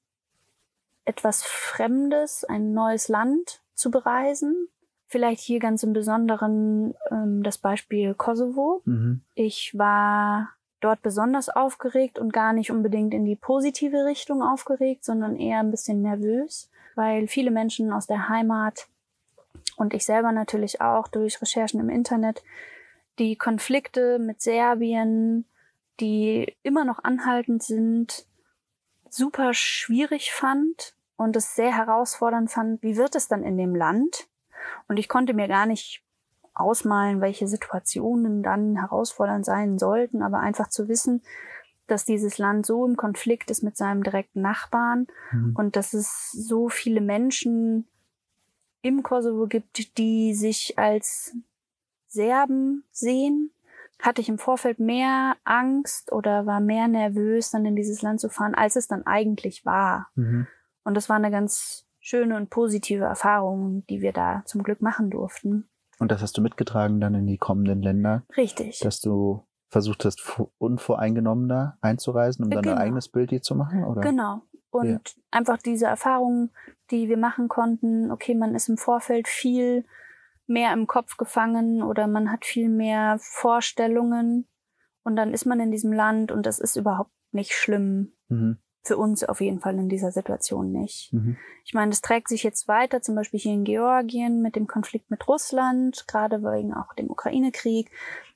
etwas Fremdes, ein neues Land zu bereisen. Vielleicht hier ganz im Besonderen ähm, das Beispiel Kosovo. Mhm. Ich war dort besonders aufgeregt und gar nicht unbedingt in die positive Richtung aufgeregt, sondern eher ein bisschen nervös, weil viele Menschen aus der Heimat und ich selber natürlich auch durch Recherchen im Internet die Konflikte mit Serbien, die immer noch anhaltend sind, super schwierig fand und es sehr herausfordernd fand, wie wird es dann in dem Land? Und ich konnte mir gar nicht ausmalen, welche Situationen dann herausfordernd sein sollten, aber einfach zu wissen, dass dieses Land so im Konflikt ist mit seinem direkten Nachbarn Mhm. und dass es so viele Menschen im Kosovo gibt, die sich als Serben sehen, hatte ich im Vorfeld mehr Angst oder war mehr nervös, dann in dieses Land zu fahren, als es dann eigentlich war. Mhm. Und das war eine ganz schöne und positive Erfahrung, die wir da zum Glück machen durften. Und das hast du mitgetragen dann in die kommenden Länder, Richtig. dass du versucht hast, vo- unvoreingenommener einzureisen, um dann Genau. ein eigenes Bild dir zu machen? Oder? Genau. Und Ja. einfach diese Erfahrung, die wir machen konnten, okay, man ist im Vorfeld viel mehr im Kopf gefangen oder man hat viel mehr Vorstellungen und dann ist man in diesem Land und das ist überhaupt nicht schlimm. Mhm. Für uns auf jeden Fall in dieser Situation nicht. Mhm. Ich meine, das trägt sich jetzt weiter, zum Beispiel hier in Georgien mit dem Konflikt mit Russland, gerade wegen auch dem Ukraine-Krieg.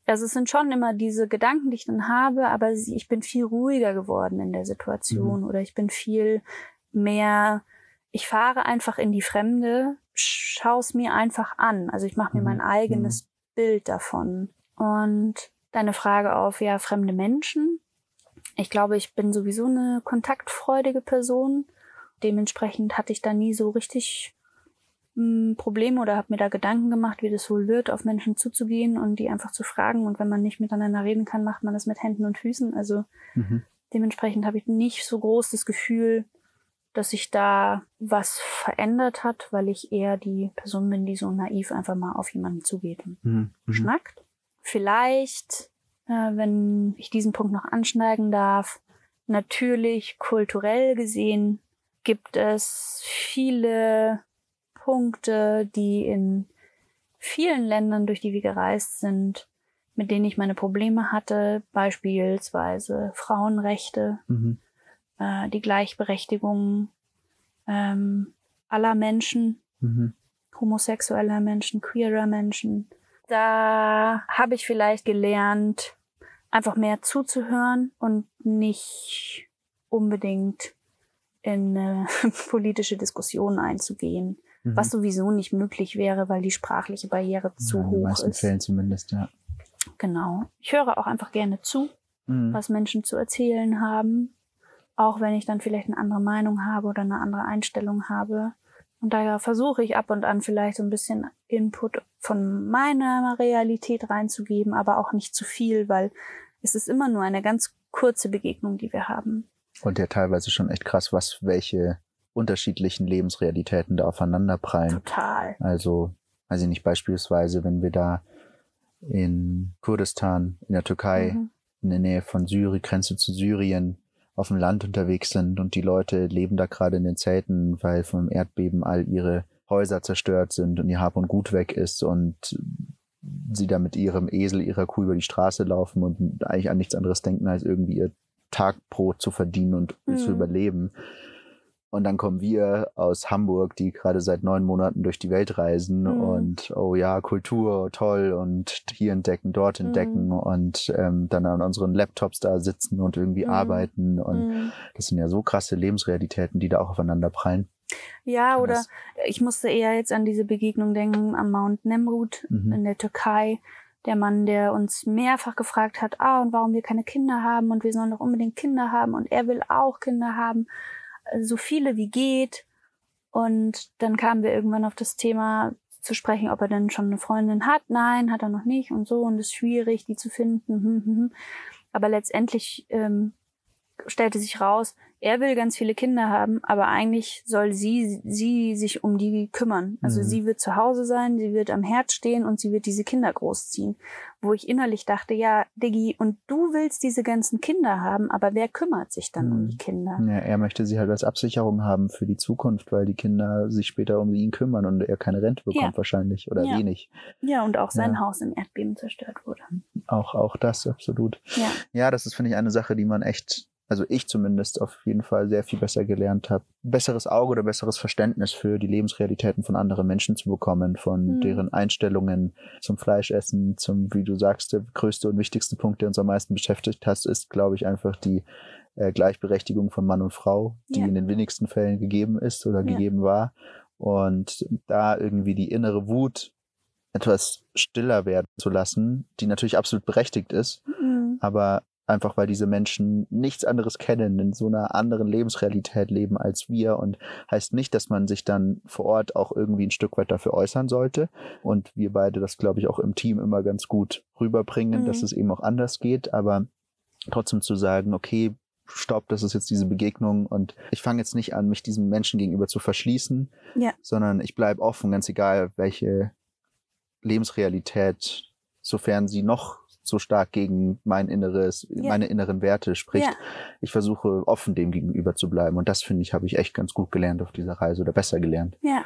Also es sind schon immer diese Gedanken, die ich dann habe, aber ich bin viel ruhiger geworden in der Situation oder ich bin viel mehr, ich fahre einfach in die Fremde, schaue es mir einfach an. Also ich mache mir Mhm. mein eigenes Bild davon. Und deine Frage auf, ja, fremde Menschen. Ich glaube, ich bin sowieso eine kontaktfreudige Person. Dementsprechend hatte ich da nie so richtig hm, Probleme oder habe mir da Gedanken gemacht, wie das wohl wird, auf Menschen zuzugehen und die einfach zu fragen. Und wenn man nicht miteinander reden kann, macht man das mit Händen und Füßen. Also Mhm. dementsprechend habe ich nicht so groß das Gefühl, dass sich da was verändert hat, weil ich eher die Person bin, die so naiv einfach mal auf jemanden zugeht und Mhm. Mhm. schnackt. Vielleicht, äh, wenn ich diesen Punkt noch anschneiden darf, natürlich kulturell gesehen gibt es viele Punkte, die in vielen Ländern, durch die wir gereist sind, mit denen ich meine Probleme hatte, beispielsweise Frauenrechte, Mhm. äh, die Gleichberechtigung ähm, aller Menschen, Mhm. homosexueller Menschen, queerer Menschen. Da habe ich vielleicht gelernt, einfach mehr zuzuhören und nicht unbedingt in äh, politische Diskussionen einzugehen, Mhm. was sowieso nicht möglich wäre, weil die sprachliche Barriere zu ja, in den hoch meisten ist. Fällen zumindest, ja. Genau. Ich höre auch einfach gerne zu, Mhm. was Menschen zu erzählen haben, auch wenn ich dann vielleicht eine andere Meinung habe oder eine andere Einstellung habe. Und daher versuche ich ab und an vielleicht so ein bisschen Input von meiner Realität reinzugeben, aber auch nicht zu viel, weil es ist immer nur eine ganz kurze Begegnung, die wir haben. Und ja teilweise schon echt krass, was welche unterschiedlichen Lebensrealitäten da aufeinanderprallen. Total. Also, weiß ich nicht, beispielsweise, wenn wir da in Kurdistan, in der Türkei, Mhm. in der Nähe von Syrien, Grenze zu Syrien, auf dem Land unterwegs sind und die Leute leben da gerade in den Zelten, weil vom Erdbeben all ihre Häuser zerstört sind und ihr Hab und Gut weg ist und sie da mit ihrem Esel, ihrer Kuh über die Straße laufen und eigentlich an nichts anderes denken, als irgendwie ihr Tagbrot zu verdienen und zu Mhm. überleben. Und dann kommen wir aus Hamburg, die gerade seit neun Monaten durch die Welt reisen Mhm. und oh ja, Kultur, toll und hier entdecken, dort entdecken Mhm. und ähm, dann an unseren Laptops da sitzen und irgendwie Mhm. arbeiten. Und Mhm. das sind ja so krasse Lebensrealitäten, die da auch aufeinander prallen. Ja, oder Das- ich musste eher jetzt an diese Begegnung denken am Mount Nemrut Mhm. in der Türkei. Der Mann, der uns mehrfach gefragt hat, ah, und warum wir keine Kinder haben und wir sollen doch unbedingt Kinder haben und er will auch Kinder haben, so viele wie geht. Und dann kamen wir irgendwann auf das Thema zu sprechen, ob er denn schon eine Freundin hat. Nein, hat er noch nicht und so und es ist schwierig, die zu finden. Hm, hm, hm. Aber letztendlich ähm, stellte sich raus, er will ganz viele Kinder haben, aber eigentlich soll sie, sie sich um die kümmern. Also Mhm. sie wird zu Hause sein, sie wird am Herd stehen und sie wird diese Kinder großziehen. Wo ich innerlich dachte, ja, Diggi, und du willst diese ganzen Kinder haben, aber wer kümmert sich dann um Mhm. die Kinder? Ja, er möchte sie halt als Absicherung haben für die Zukunft, weil die Kinder sich später um ihn kümmern und er keine Rente bekommt Ja. wahrscheinlich oder Ja. wenig. Ja, und auch sein Ja. Haus im Erdbeben zerstört wurde. Auch, auch das, absolut. Ja. Ja, das ist, finde ich, eine Sache, die man echt, also ich zumindest auf jeden Fall sehr viel besser gelernt habe. Besseres Auge oder besseres Verständnis für die Lebensrealitäten von anderen Menschen zu bekommen, von Mhm. deren Einstellungen zum Fleischessen, zum, wie du sagst, der größte und wichtigste Punkt, der uns am meisten beschäftigt hast, ist, glaube ich, einfach die äh, Gleichberechtigung von Mann und Frau, die Ja. in den wenigsten Fällen gegeben ist oder Ja. gegeben war. Und da irgendwie die innere Wut etwas stiller werden zu lassen, die natürlich absolut berechtigt ist, Mhm. aber einfach weil diese Menschen nichts anderes kennen, in so einer anderen Lebensrealität leben als wir und heißt nicht, dass man sich dann vor Ort auch irgendwie ein Stück weit dafür äußern sollte und wir beide das glaube ich auch im Team immer ganz gut rüberbringen, Mhm. dass es eben auch anders geht, aber trotzdem zu sagen, okay, stopp, das ist jetzt diese Begegnung und ich fange jetzt nicht an, mich diesem Menschen gegenüber zu verschließen, Ja. sondern ich bleibe offen, ganz egal, welche Lebensrealität, sofern sie noch so stark gegen mein inneres, Ja. meine inneren Werte spricht. Ja. Ich versuche offen dem gegenüber zu bleiben und das finde ich, habe ich echt ganz gut gelernt auf dieser Reise oder besser gelernt. Ja.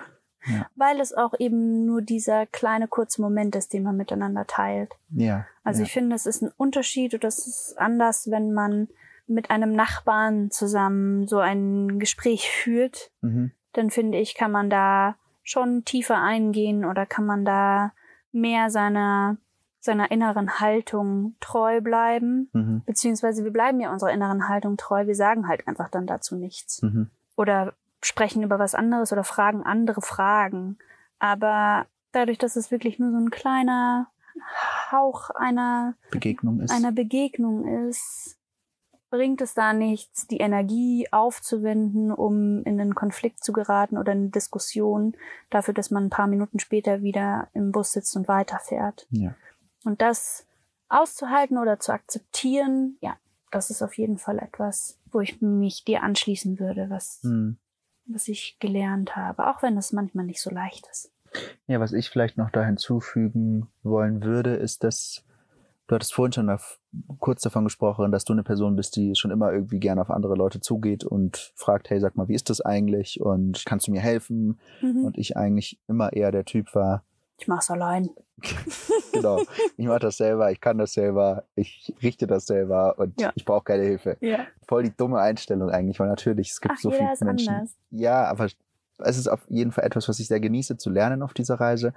Ja. Weil es auch eben nur dieser kleine kurze Moment ist, den man miteinander teilt. Ja. Also ich finde, es ist ein Unterschied oder es ist anders, wenn man mit einem Nachbarn zusammen so ein Gespräch führt. Mhm. Dann finde ich, kann man da schon tiefer eingehen oder kann man da mehr seiner, seiner inneren Haltung treu bleiben. Mhm. Beziehungsweise wir bleiben ja unserer inneren Haltung treu. Wir sagen halt einfach dann dazu nichts. Mhm. Oder sprechen über was anderes oder fragen andere Fragen. Aber dadurch, dass es wirklich nur so ein kleiner Hauch einer Begegnung ist. einer Begegnung ist, bringt es da nichts, die Energie aufzuwenden, um in einen Konflikt zu geraten oder eine Diskussion, dafür, dass man ein paar Minuten später wieder im Bus sitzt und weiterfährt. Ja. Und das auszuhalten oder zu akzeptieren, ja, das ist auf jeden Fall etwas, wo ich mich dir anschließen würde, was, Hm. was ich gelernt habe, auch wenn es manchmal nicht so leicht ist. Ja, was ich vielleicht noch da hinzufügen wollen würde, ist, dass du hattest vorhin schon auf, kurz davon gesprochen, dass du eine Person bist, die schon immer irgendwie gerne auf andere Leute zugeht und fragt, hey, sag mal, wie ist das eigentlich und kannst du mir helfen? Mhm. Und ich eigentlich immer eher der Typ war, Ich mach's allein. genau, ich mache das selber, ich kann das selber, ich richte das selber und Ja. ich brauche keine Hilfe. Ja. Voll die dumme Einstellung eigentlich, weil natürlich, es gibt Ach, so viele Menschen. anders. Ja, aber es ist auf jeden Fall etwas, was ich sehr genieße zu lernen auf dieser Reise,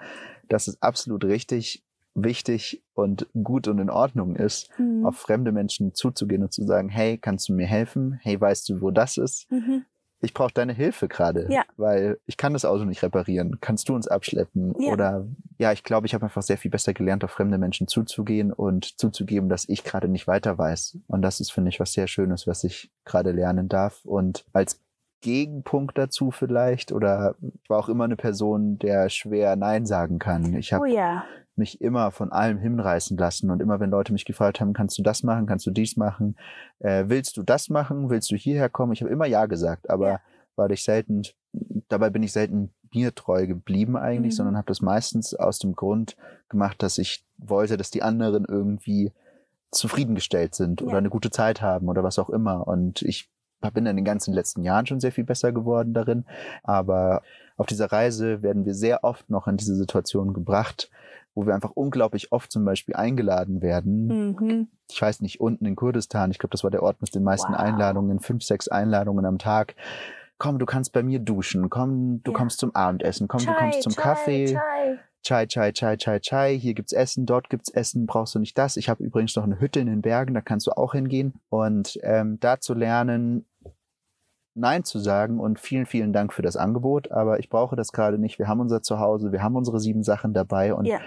dass es absolut richtig, wichtig und gut und in Ordnung ist, Mhm. auf fremde Menschen zuzugehen und zu sagen, hey, kannst du mir helfen? Hey, weißt du, wo das ist? Mhm. Ich brauche deine Hilfe gerade, Ja. weil ich kann das Auto nicht reparieren. Kannst du uns abschleppen? Ja. Oder ja, ich glaube, ich habe einfach sehr viel besser gelernt, auf fremde Menschen zuzugehen und zuzugeben, dass ich gerade nicht weiter weiß. Und das ist, finde ich, was sehr Schönes, was ich gerade lernen darf. Und als Gegenpunkt dazu vielleicht, oder ich war auch immer eine Person, der schwer Nein sagen kann. Ich habe Oh ja. mich immer von allem hinreißen lassen. Und immer wenn Leute mich gefragt haben, kannst du das machen, kannst du dies machen, äh, willst du das machen, willst du hierher kommen? Ich habe immer Ja gesagt, aber Ja. weil ich selten, dabei bin ich selten mir treu geblieben eigentlich, Mhm. sondern habe das meistens aus dem Grund gemacht, dass ich wollte, dass die anderen irgendwie zufriedengestellt sind Ja. oder eine gute Zeit haben oder was auch immer. Und ich bin in den ganzen letzten Jahren schon sehr viel besser geworden darin. Aber auf dieser Reise werden wir sehr oft noch in diese Situation gebracht, wo wir einfach unglaublich oft zum Beispiel eingeladen werden. Mhm. Ich weiß nicht, unten in Kurdistan, ich glaube, das war der Ort mit den meisten Wow. Einladungen, fünf, sechs Einladungen am Tag. Komm, du kannst bei mir duschen, komm, du Ja. kommst zum Abendessen, komm, du kommst zum Chai, Kaffee. Chai. Chai, Chai, Chai, Chai, Chai, hier gibt's Essen, dort gibt's Essen, brauchst du nicht das. Ich habe übrigens noch eine Hütte in den Bergen, da kannst du auch hingehen. Und ähm, da zu lernen, Nein zu sagen und vielen, vielen Dank für das Angebot, aber ich brauche das gerade nicht. Wir haben unser Zuhause, wir haben unsere sieben Sachen dabei und Ja.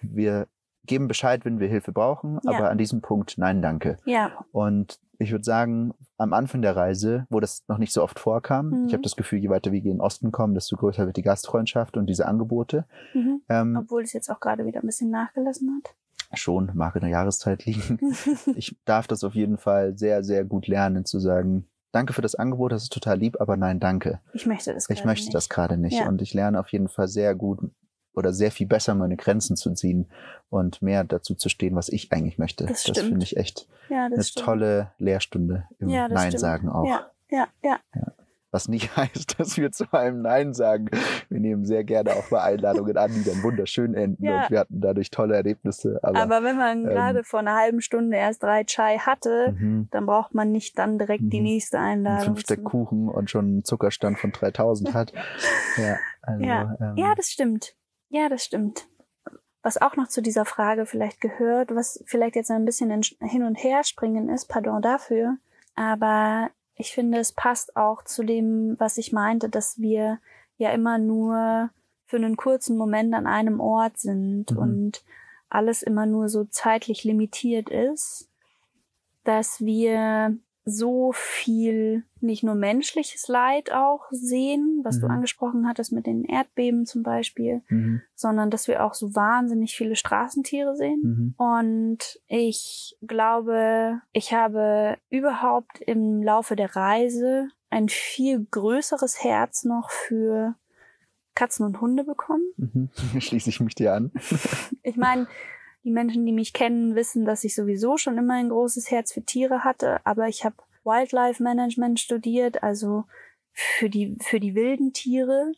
wir geben Bescheid, wenn wir Hilfe brauchen, Ja. aber an diesem Punkt nein, danke. Ja. Und ich würde sagen, am Anfang der Reise, wo das noch nicht so oft vorkam, Mhm. ich habe das Gefühl, je weiter wir in den Osten kommen, desto größer wird die Gastfreundschaft und diese Angebote. Mhm. Ähm, Obwohl es jetzt auch gerade wieder ein bisschen nachgelassen hat. schon, mag in der Jahreszeit liegen. ich darf das auf jeden Fall sehr, sehr gut lernen, zu sagen, danke für das Angebot, das ist total lieb, aber nein, danke. Ich möchte das Ich gerade möchte nicht. das gerade nicht. Ja. Und ich lerne auf jeden Fall sehr gut oder sehr viel besser meine Grenzen zu ziehen und mehr dazu zu stehen, was ich eigentlich möchte. Das Das, finde ich echt Ja, eine stimmt. tolle Lehrstunde im Ja, das Nein stimmt. sagen auch. Ja, ja, ja. Was nicht heißt, dass wir zu einem Nein sagen. Wir nehmen sehr gerne auch mal Einladungen an, die dann wunderschön enden Ja. und wir hatten dadurch tolle Erlebnisse. Aber, Aber wenn man ähm, gerade vor einer halben Stunde erst drei Chai hatte, mhm. dann braucht man nicht dann direkt die Mhm. nächste einen Einladung. fünf Stück Kuchen und schon einen Zuckerstand von 3000 hat. Ja, also, Ja. Ähm, Ja, das stimmt. Ja, das stimmt. Was auch noch zu dieser Frage vielleicht gehört, was vielleicht jetzt ein bisschen in- hin und her springen ist, pardon dafür, aber ich finde, es passt auch zu dem, was ich meinte, dass wir ja immer nur für einen kurzen Moment an einem Ort sind Mhm. und alles immer nur so zeitlich limitiert ist, dass wir so viel nicht nur menschliches Leid auch sehen, was du Mhm. angesprochen hattest mit den Erdbeben zum Beispiel, mhm, sondern dass wir auch so wahnsinnig viele Straßentiere sehen. mhm, Und ich glaube, ich habe überhaupt im Laufe der Reise ein viel größeres Herz noch für Katzen und Hunde bekommen. mhm. Schließe ich mich dir an. Ich meine, die Menschen, die mich kennen, wissen, dass ich sowieso schon immer ein großes Herz für Tiere hatte, aber ich habe Wildlife Management studiert, also für die, für die wilden Tiere,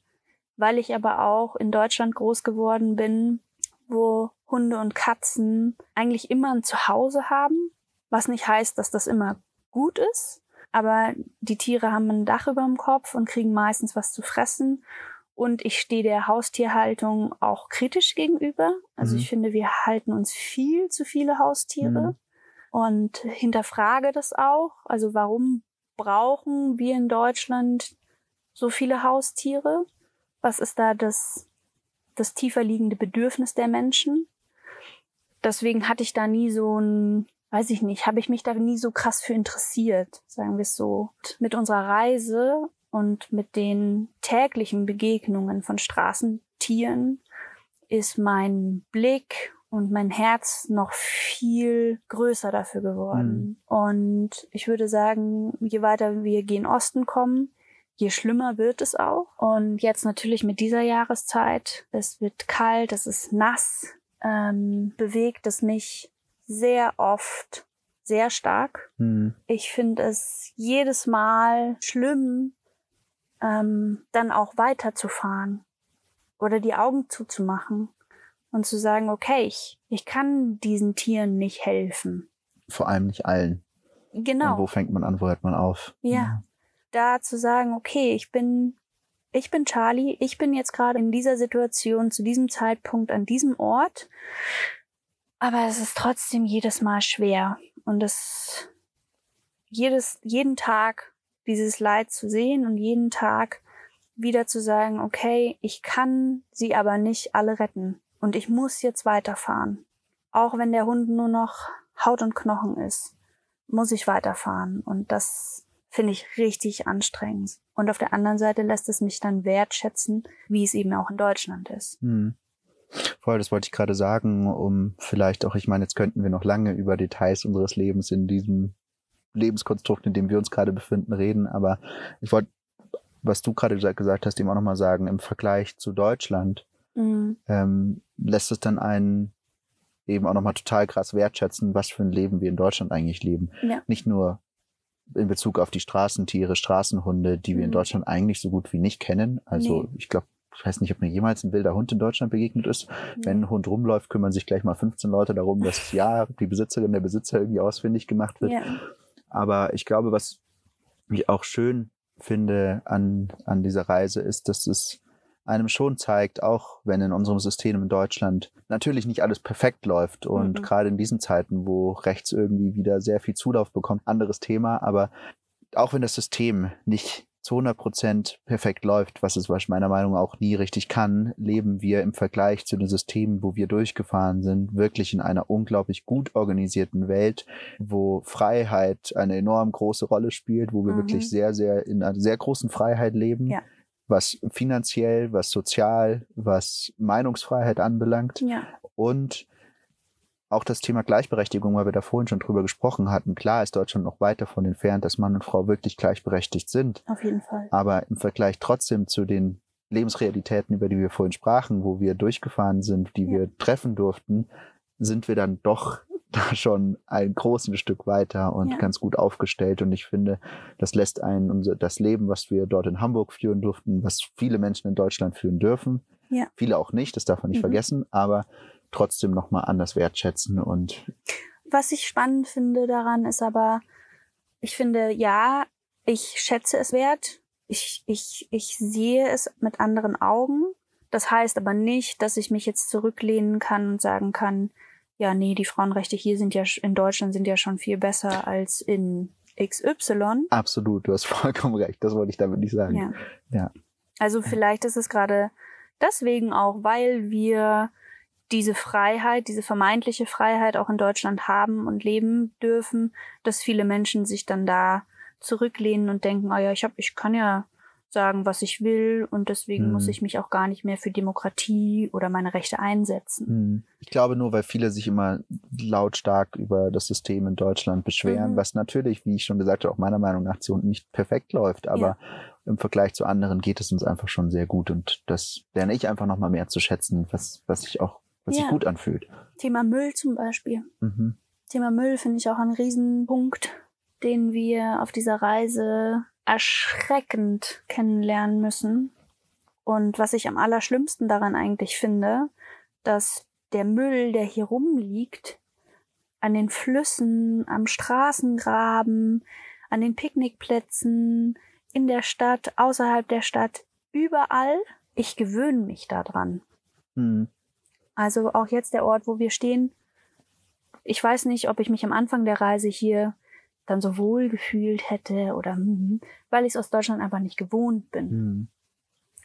weil ich aber auch in Deutschland groß geworden bin, wo Hunde und Katzen eigentlich immer ein Zuhause haben, was nicht heißt, dass das immer gut ist, aber die Tiere haben ein Dach über dem Kopf und kriegen meistens was zu fressen und ich stehe der Haustierhaltung auch kritisch gegenüber. Also Mhm. ich finde, wir halten uns viel zu viele Haustiere Mhm. und hinterfrage das auch. Also warum brauchen wir in Deutschland so viele Haustiere? Was ist da das, das tiefer liegende Bedürfnis der Menschen? Deswegen hatte ich da nie so ein weiß ich nicht, habe ich mich da nie so krass für interessiert, sagen wir es so. Mit unserer Reise und mit den täglichen Begegnungen von Straßentieren ist mein Blick und mein Herz noch viel größer dafür geworden. Mhm. Und ich würde sagen, je weiter wir gen Osten kommen, je schlimmer wird es auch. Und jetzt natürlich mit dieser Jahreszeit, es wird kalt, es ist nass, ähm, bewegt es mich sehr oft sehr stark. Mhm. Ich finde es jedes Mal schlimm, ähm, dann auch weiterzufahren oder die Augen zuzumachen und zu sagen, okay, ich, ich kann diesen Tieren nicht helfen. Vor allem nicht allen. Genau. Und wo fängt man an, wo hört man auf? Ja. ja. Da zu sagen, okay, ich bin, ich bin Charlie, ich bin jetzt gerade in dieser Situation, zu diesem Zeitpunkt, an diesem Ort. Aber es ist trotzdem jedes Mal schwer. Und es, jedes, jeden Tag dieses Leid zu sehen und jeden Tag wieder zu sagen, okay, ich kann sie aber nicht alle retten. Und ich muss jetzt weiterfahren. Auch wenn der Hund nur noch Haut und Knochen ist, muss ich weiterfahren. Und das finde ich richtig anstrengend. Und auf der anderen Seite lässt es mich dann wertschätzen, wie es eben auch in Deutschland ist. Hm. Voll, das wollte ich gerade sagen, um vielleicht auch, ich meine, jetzt könnten wir noch lange über Details unseres Lebens in diesem Lebenskonstrukt, in dem wir uns gerade befinden, reden, aber ich wollte, was du gerade gesagt hast, eben auch nochmal sagen, im Vergleich zu Deutschland mhm. ähm, lässt es dann einen eben auch nochmal total krass wertschätzen, was für ein Leben wir in Deutschland eigentlich leben. Ja. Nicht nur in Bezug auf die Straßentiere, Straßenhunde, die wir in mhm. Deutschland eigentlich so gut wie nicht kennen. Also nee. ich glaube, ich weiß nicht, ob mir jemals ein wilder Hund in Deutschland begegnet ist. Mhm. Wenn ein Hund rumläuft, kümmern sich gleich mal 15 Leute darum, dass ja die Besitzerin, der Besitzer irgendwie ausfindig gemacht wird. Ja. Aber ich glaube, was ich auch schön finde an, an dieser Reise ist, dass es einem schon zeigt, auch wenn in unserem System in Deutschland natürlich nicht alles perfekt läuft und mhm. gerade in diesen Zeiten, wo rechts irgendwie wieder sehr viel Zulauf bekommt, anderes Thema, aber auch wenn das System nicht zu 100 Prozent perfekt läuft, was es meiner Meinung nach auch nie richtig kann, leben wir im Vergleich zu den Systemen, wo wir durchgefahren sind, wirklich in einer unglaublich gut organisierten Welt, wo Freiheit eine enorm große Rolle spielt, wo wir mhm. wirklich sehr, sehr in einer sehr großen Freiheit leben. Ja was finanziell, was sozial, was Meinungsfreiheit anbelangt. Ja. Und auch das Thema Gleichberechtigung, weil wir da vorhin schon drüber gesprochen hatten. Klar ist Deutschland noch weit davon entfernt, dass Mann und Frau wirklich gleichberechtigt sind. Auf jeden Fall. Aber im Vergleich trotzdem zu den Lebensrealitäten, über die wir vorhin sprachen, wo wir durchgefahren sind, die ja. wir treffen durften, sind wir dann doch da schon ein großes Stück weiter und ja. ganz gut aufgestellt. Und ich finde, das lässt einen unser, das Leben, was wir dort in Hamburg führen durften, was viele Menschen in Deutschland führen dürfen, ja. viele auch nicht, das darf man nicht mhm. vergessen, aber trotzdem nochmal anders wertschätzen und. Was ich spannend finde daran ist aber, ich finde, ja, ich schätze es wert. Ich, ich, ich sehe es mit anderen Augen. Das heißt aber nicht, dass ich mich jetzt zurücklehnen kann und sagen kann, ja, nee, die Frauenrechte hier sind ja in Deutschland sind ja schon viel besser als in XY. Absolut, du hast vollkommen recht. Das wollte ich damit nicht sagen. Ja. ja. Also vielleicht ist es gerade deswegen auch, weil wir diese Freiheit, diese vermeintliche Freiheit auch in Deutschland haben und leben dürfen, dass viele Menschen sich dann da zurücklehnen und denken, oh ja, ich hab, ich kann ja sagen, was ich will und deswegen mhm. muss ich mich auch gar nicht mehr für Demokratie oder meine Rechte einsetzen. Mhm. Ich glaube nur, weil viele sich immer lautstark über das System in Deutschland beschweren, mhm. was natürlich, wie ich schon gesagt habe, auch meiner Meinung nach nicht perfekt läuft, aber ja. im Vergleich zu anderen geht es uns einfach schon sehr gut und das lerne ich einfach noch mal mehr zu schätzen, was, was sich auch, was ja. sich gut anfühlt. Thema Müll zum Beispiel. Mhm. Thema Müll finde ich auch ein Riesenpunkt, den wir auf dieser Reise erschreckend kennenlernen müssen. Und was ich am allerschlimmsten daran eigentlich finde, dass der Müll, der hier rumliegt, an den Flüssen, am Straßengraben, an den Picknickplätzen, in der Stadt, außerhalb der Stadt, überall, ich gewöhne mich daran. Mhm. Also auch jetzt der Ort, wo wir stehen. Ich weiß nicht, ob ich mich am Anfang der Reise hier dann so wohl gefühlt hätte oder hm, weil ich es aus Deutschland einfach nicht gewohnt bin. Mhm.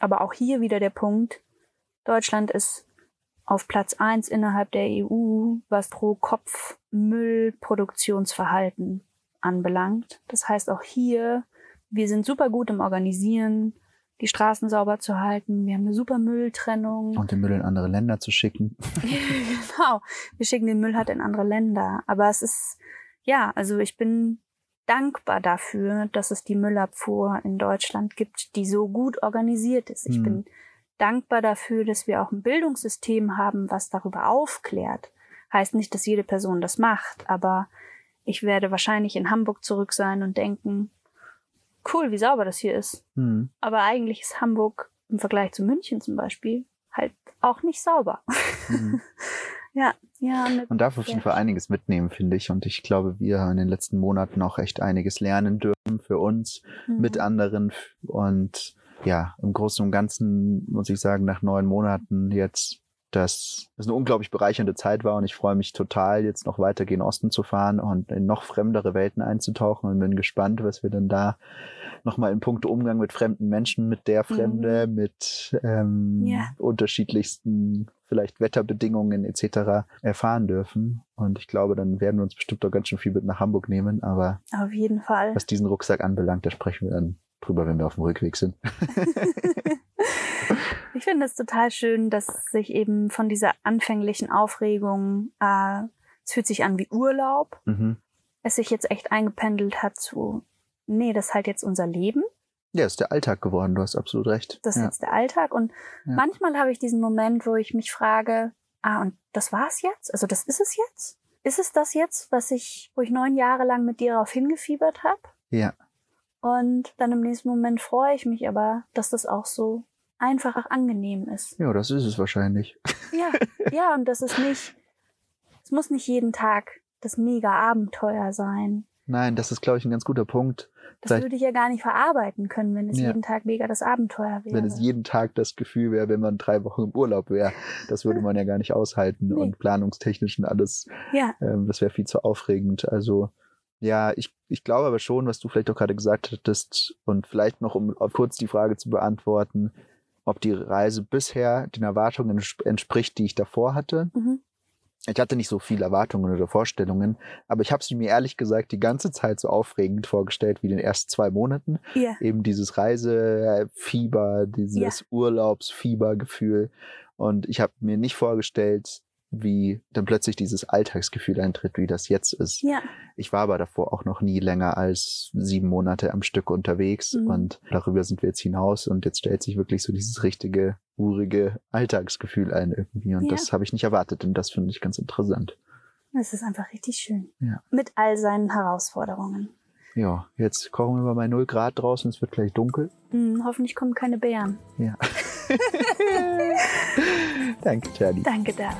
Aber auch hier wieder der Punkt, Deutschland ist auf Platz eins innerhalb der EU, was pro Kopf Müllproduktionsverhalten anbelangt. Das heißt auch hier, wir sind super gut im Organisieren, die Straßen sauber zu halten. Wir haben eine super Mülltrennung. Und den Müll in andere Länder zu schicken. genau. Wir schicken den Müll halt in andere Länder. Aber es ist, ja, also ich bin dankbar dafür, dass es die Müllabfuhr in Deutschland gibt, die so gut organisiert ist. Ich Mhm. bin dankbar dafür, dass wir auch ein Bildungssystem haben, was darüber aufklärt. Heißt nicht, dass jede Person das macht, aber ich werde wahrscheinlich in Hamburg zurück sein und denken, cool, wie sauber das hier ist. Hm. Aber eigentlich ist Hamburg im Vergleich zu München zum Beispiel halt auch nicht sauber. Mhm. ja, ja. Mit, Man darf auf jeden Ja. Fall einiges mitnehmen, finde ich. Und ich glaube, wir haben in den letzten Monaten auch echt einiges lernen dürfen für uns, Mhm. mit anderen. Und ja, im Großen und Ganzen muss ich sagen, nach neun Monaten jetzt, dass es eine unglaublich bereichernde Zeit war und ich freue mich total, jetzt noch weiter gen Osten zu fahren und in noch fremdere Welten einzutauchen und bin gespannt, was wir dann da nochmal in puncto Umgang mit fremden Menschen, mit der Fremde, mit ähm, Ja. unterschiedlichsten vielleicht Wetterbedingungen etc. erfahren dürfen. Und ich glaube, dann werden wir uns bestimmt auch ganz schön viel mit nach Hamburg nehmen. Aber Auf jeden Fall. was diesen Rucksack anbelangt, da sprechen wir dann drüber, wenn wir auf dem Rückweg sind. Ich finde es total schön, dass sich eben von dieser anfänglichen Aufregung, äh, es fühlt sich an wie Urlaub, Mhm. es sich jetzt echt eingependelt hat zu, nee, das ist halt jetzt unser Leben, Ja, ist der Alltag geworden, du hast absolut recht. das ist ja. jetzt der Alltag. Und Ja. manchmal habe ich diesen Moment, wo ich mich frage, ah, und das war's jetzt? Also das ist es jetzt? Ist es das jetzt, was ich, wo ich neun Jahre lang mit dir darauf hingefiebert habe? ja, Und dann im nächsten Moment freue ich mich aber, dass das auch so einfach auch angenehm ist. ja, das ist es wahrscheinlich. Ja, ja, und das ist nicht, es muss nicht jeden Tag das mega Abenteuer sein. Nein, das ist, glaube ich, ein ganz guter Punkt. Das Vielleicht- würde ich ja gar nicht verarbeiten können, wenn es Ja. jeden Tag mega das Abenteuer wäre. Wenn es jeden Tag das Gefühl wäre, wenn man drei Wochen im Urlaub wäre, das würde man ja gar nicht aushalten Nee. und planungstechnisch und alles, ja, ähm, das wäre viel zu aufregend. Also ja, ich, ich glaube aber schon, was du vielleicht auch gerade gesagt hattest und vielleicht noch, um kurz die Frage zu beantworten, ob die Reise bisher den Erwartungen entsp- entspricht, die ich davor hatte. mhm. Ich hatte nicht so viele Erwartungen oder Vorstellungen, aber ich habe sie mir ehrlich gesagt die ganze Zeit so aufregend vorgestellt wie in den ersten zwei Monaten ja, eben dieses Reisefieber, dieses Urlaubsfiebergefühl. Und ich habe mir nicht vorgestellt, wie dann plötzlich dieses Alltagsgefühl eintritt, wie das jetzt ist. ja, Ich war aber davor auch noch nie länger als sieben Monate am Stück unterwegs Mhm. und darüber sind wir jetzt hinaus und jetzt stellt sich wirklich so dieses richtige, urige Alltagsgefühl ein irgendwie und Ja. das habe ich nicht erwartet und das finde ich ganz interessant. es ist einfach richtig schön. Ja. Mit all seinen Herausforderungen. Ja, jetzt kochen wir bei 0 Grad draußen, es wird gleich dunkel. Hm, hoffentlich kommen keine Bären. Ja. Danke, Charlie. Danke, David.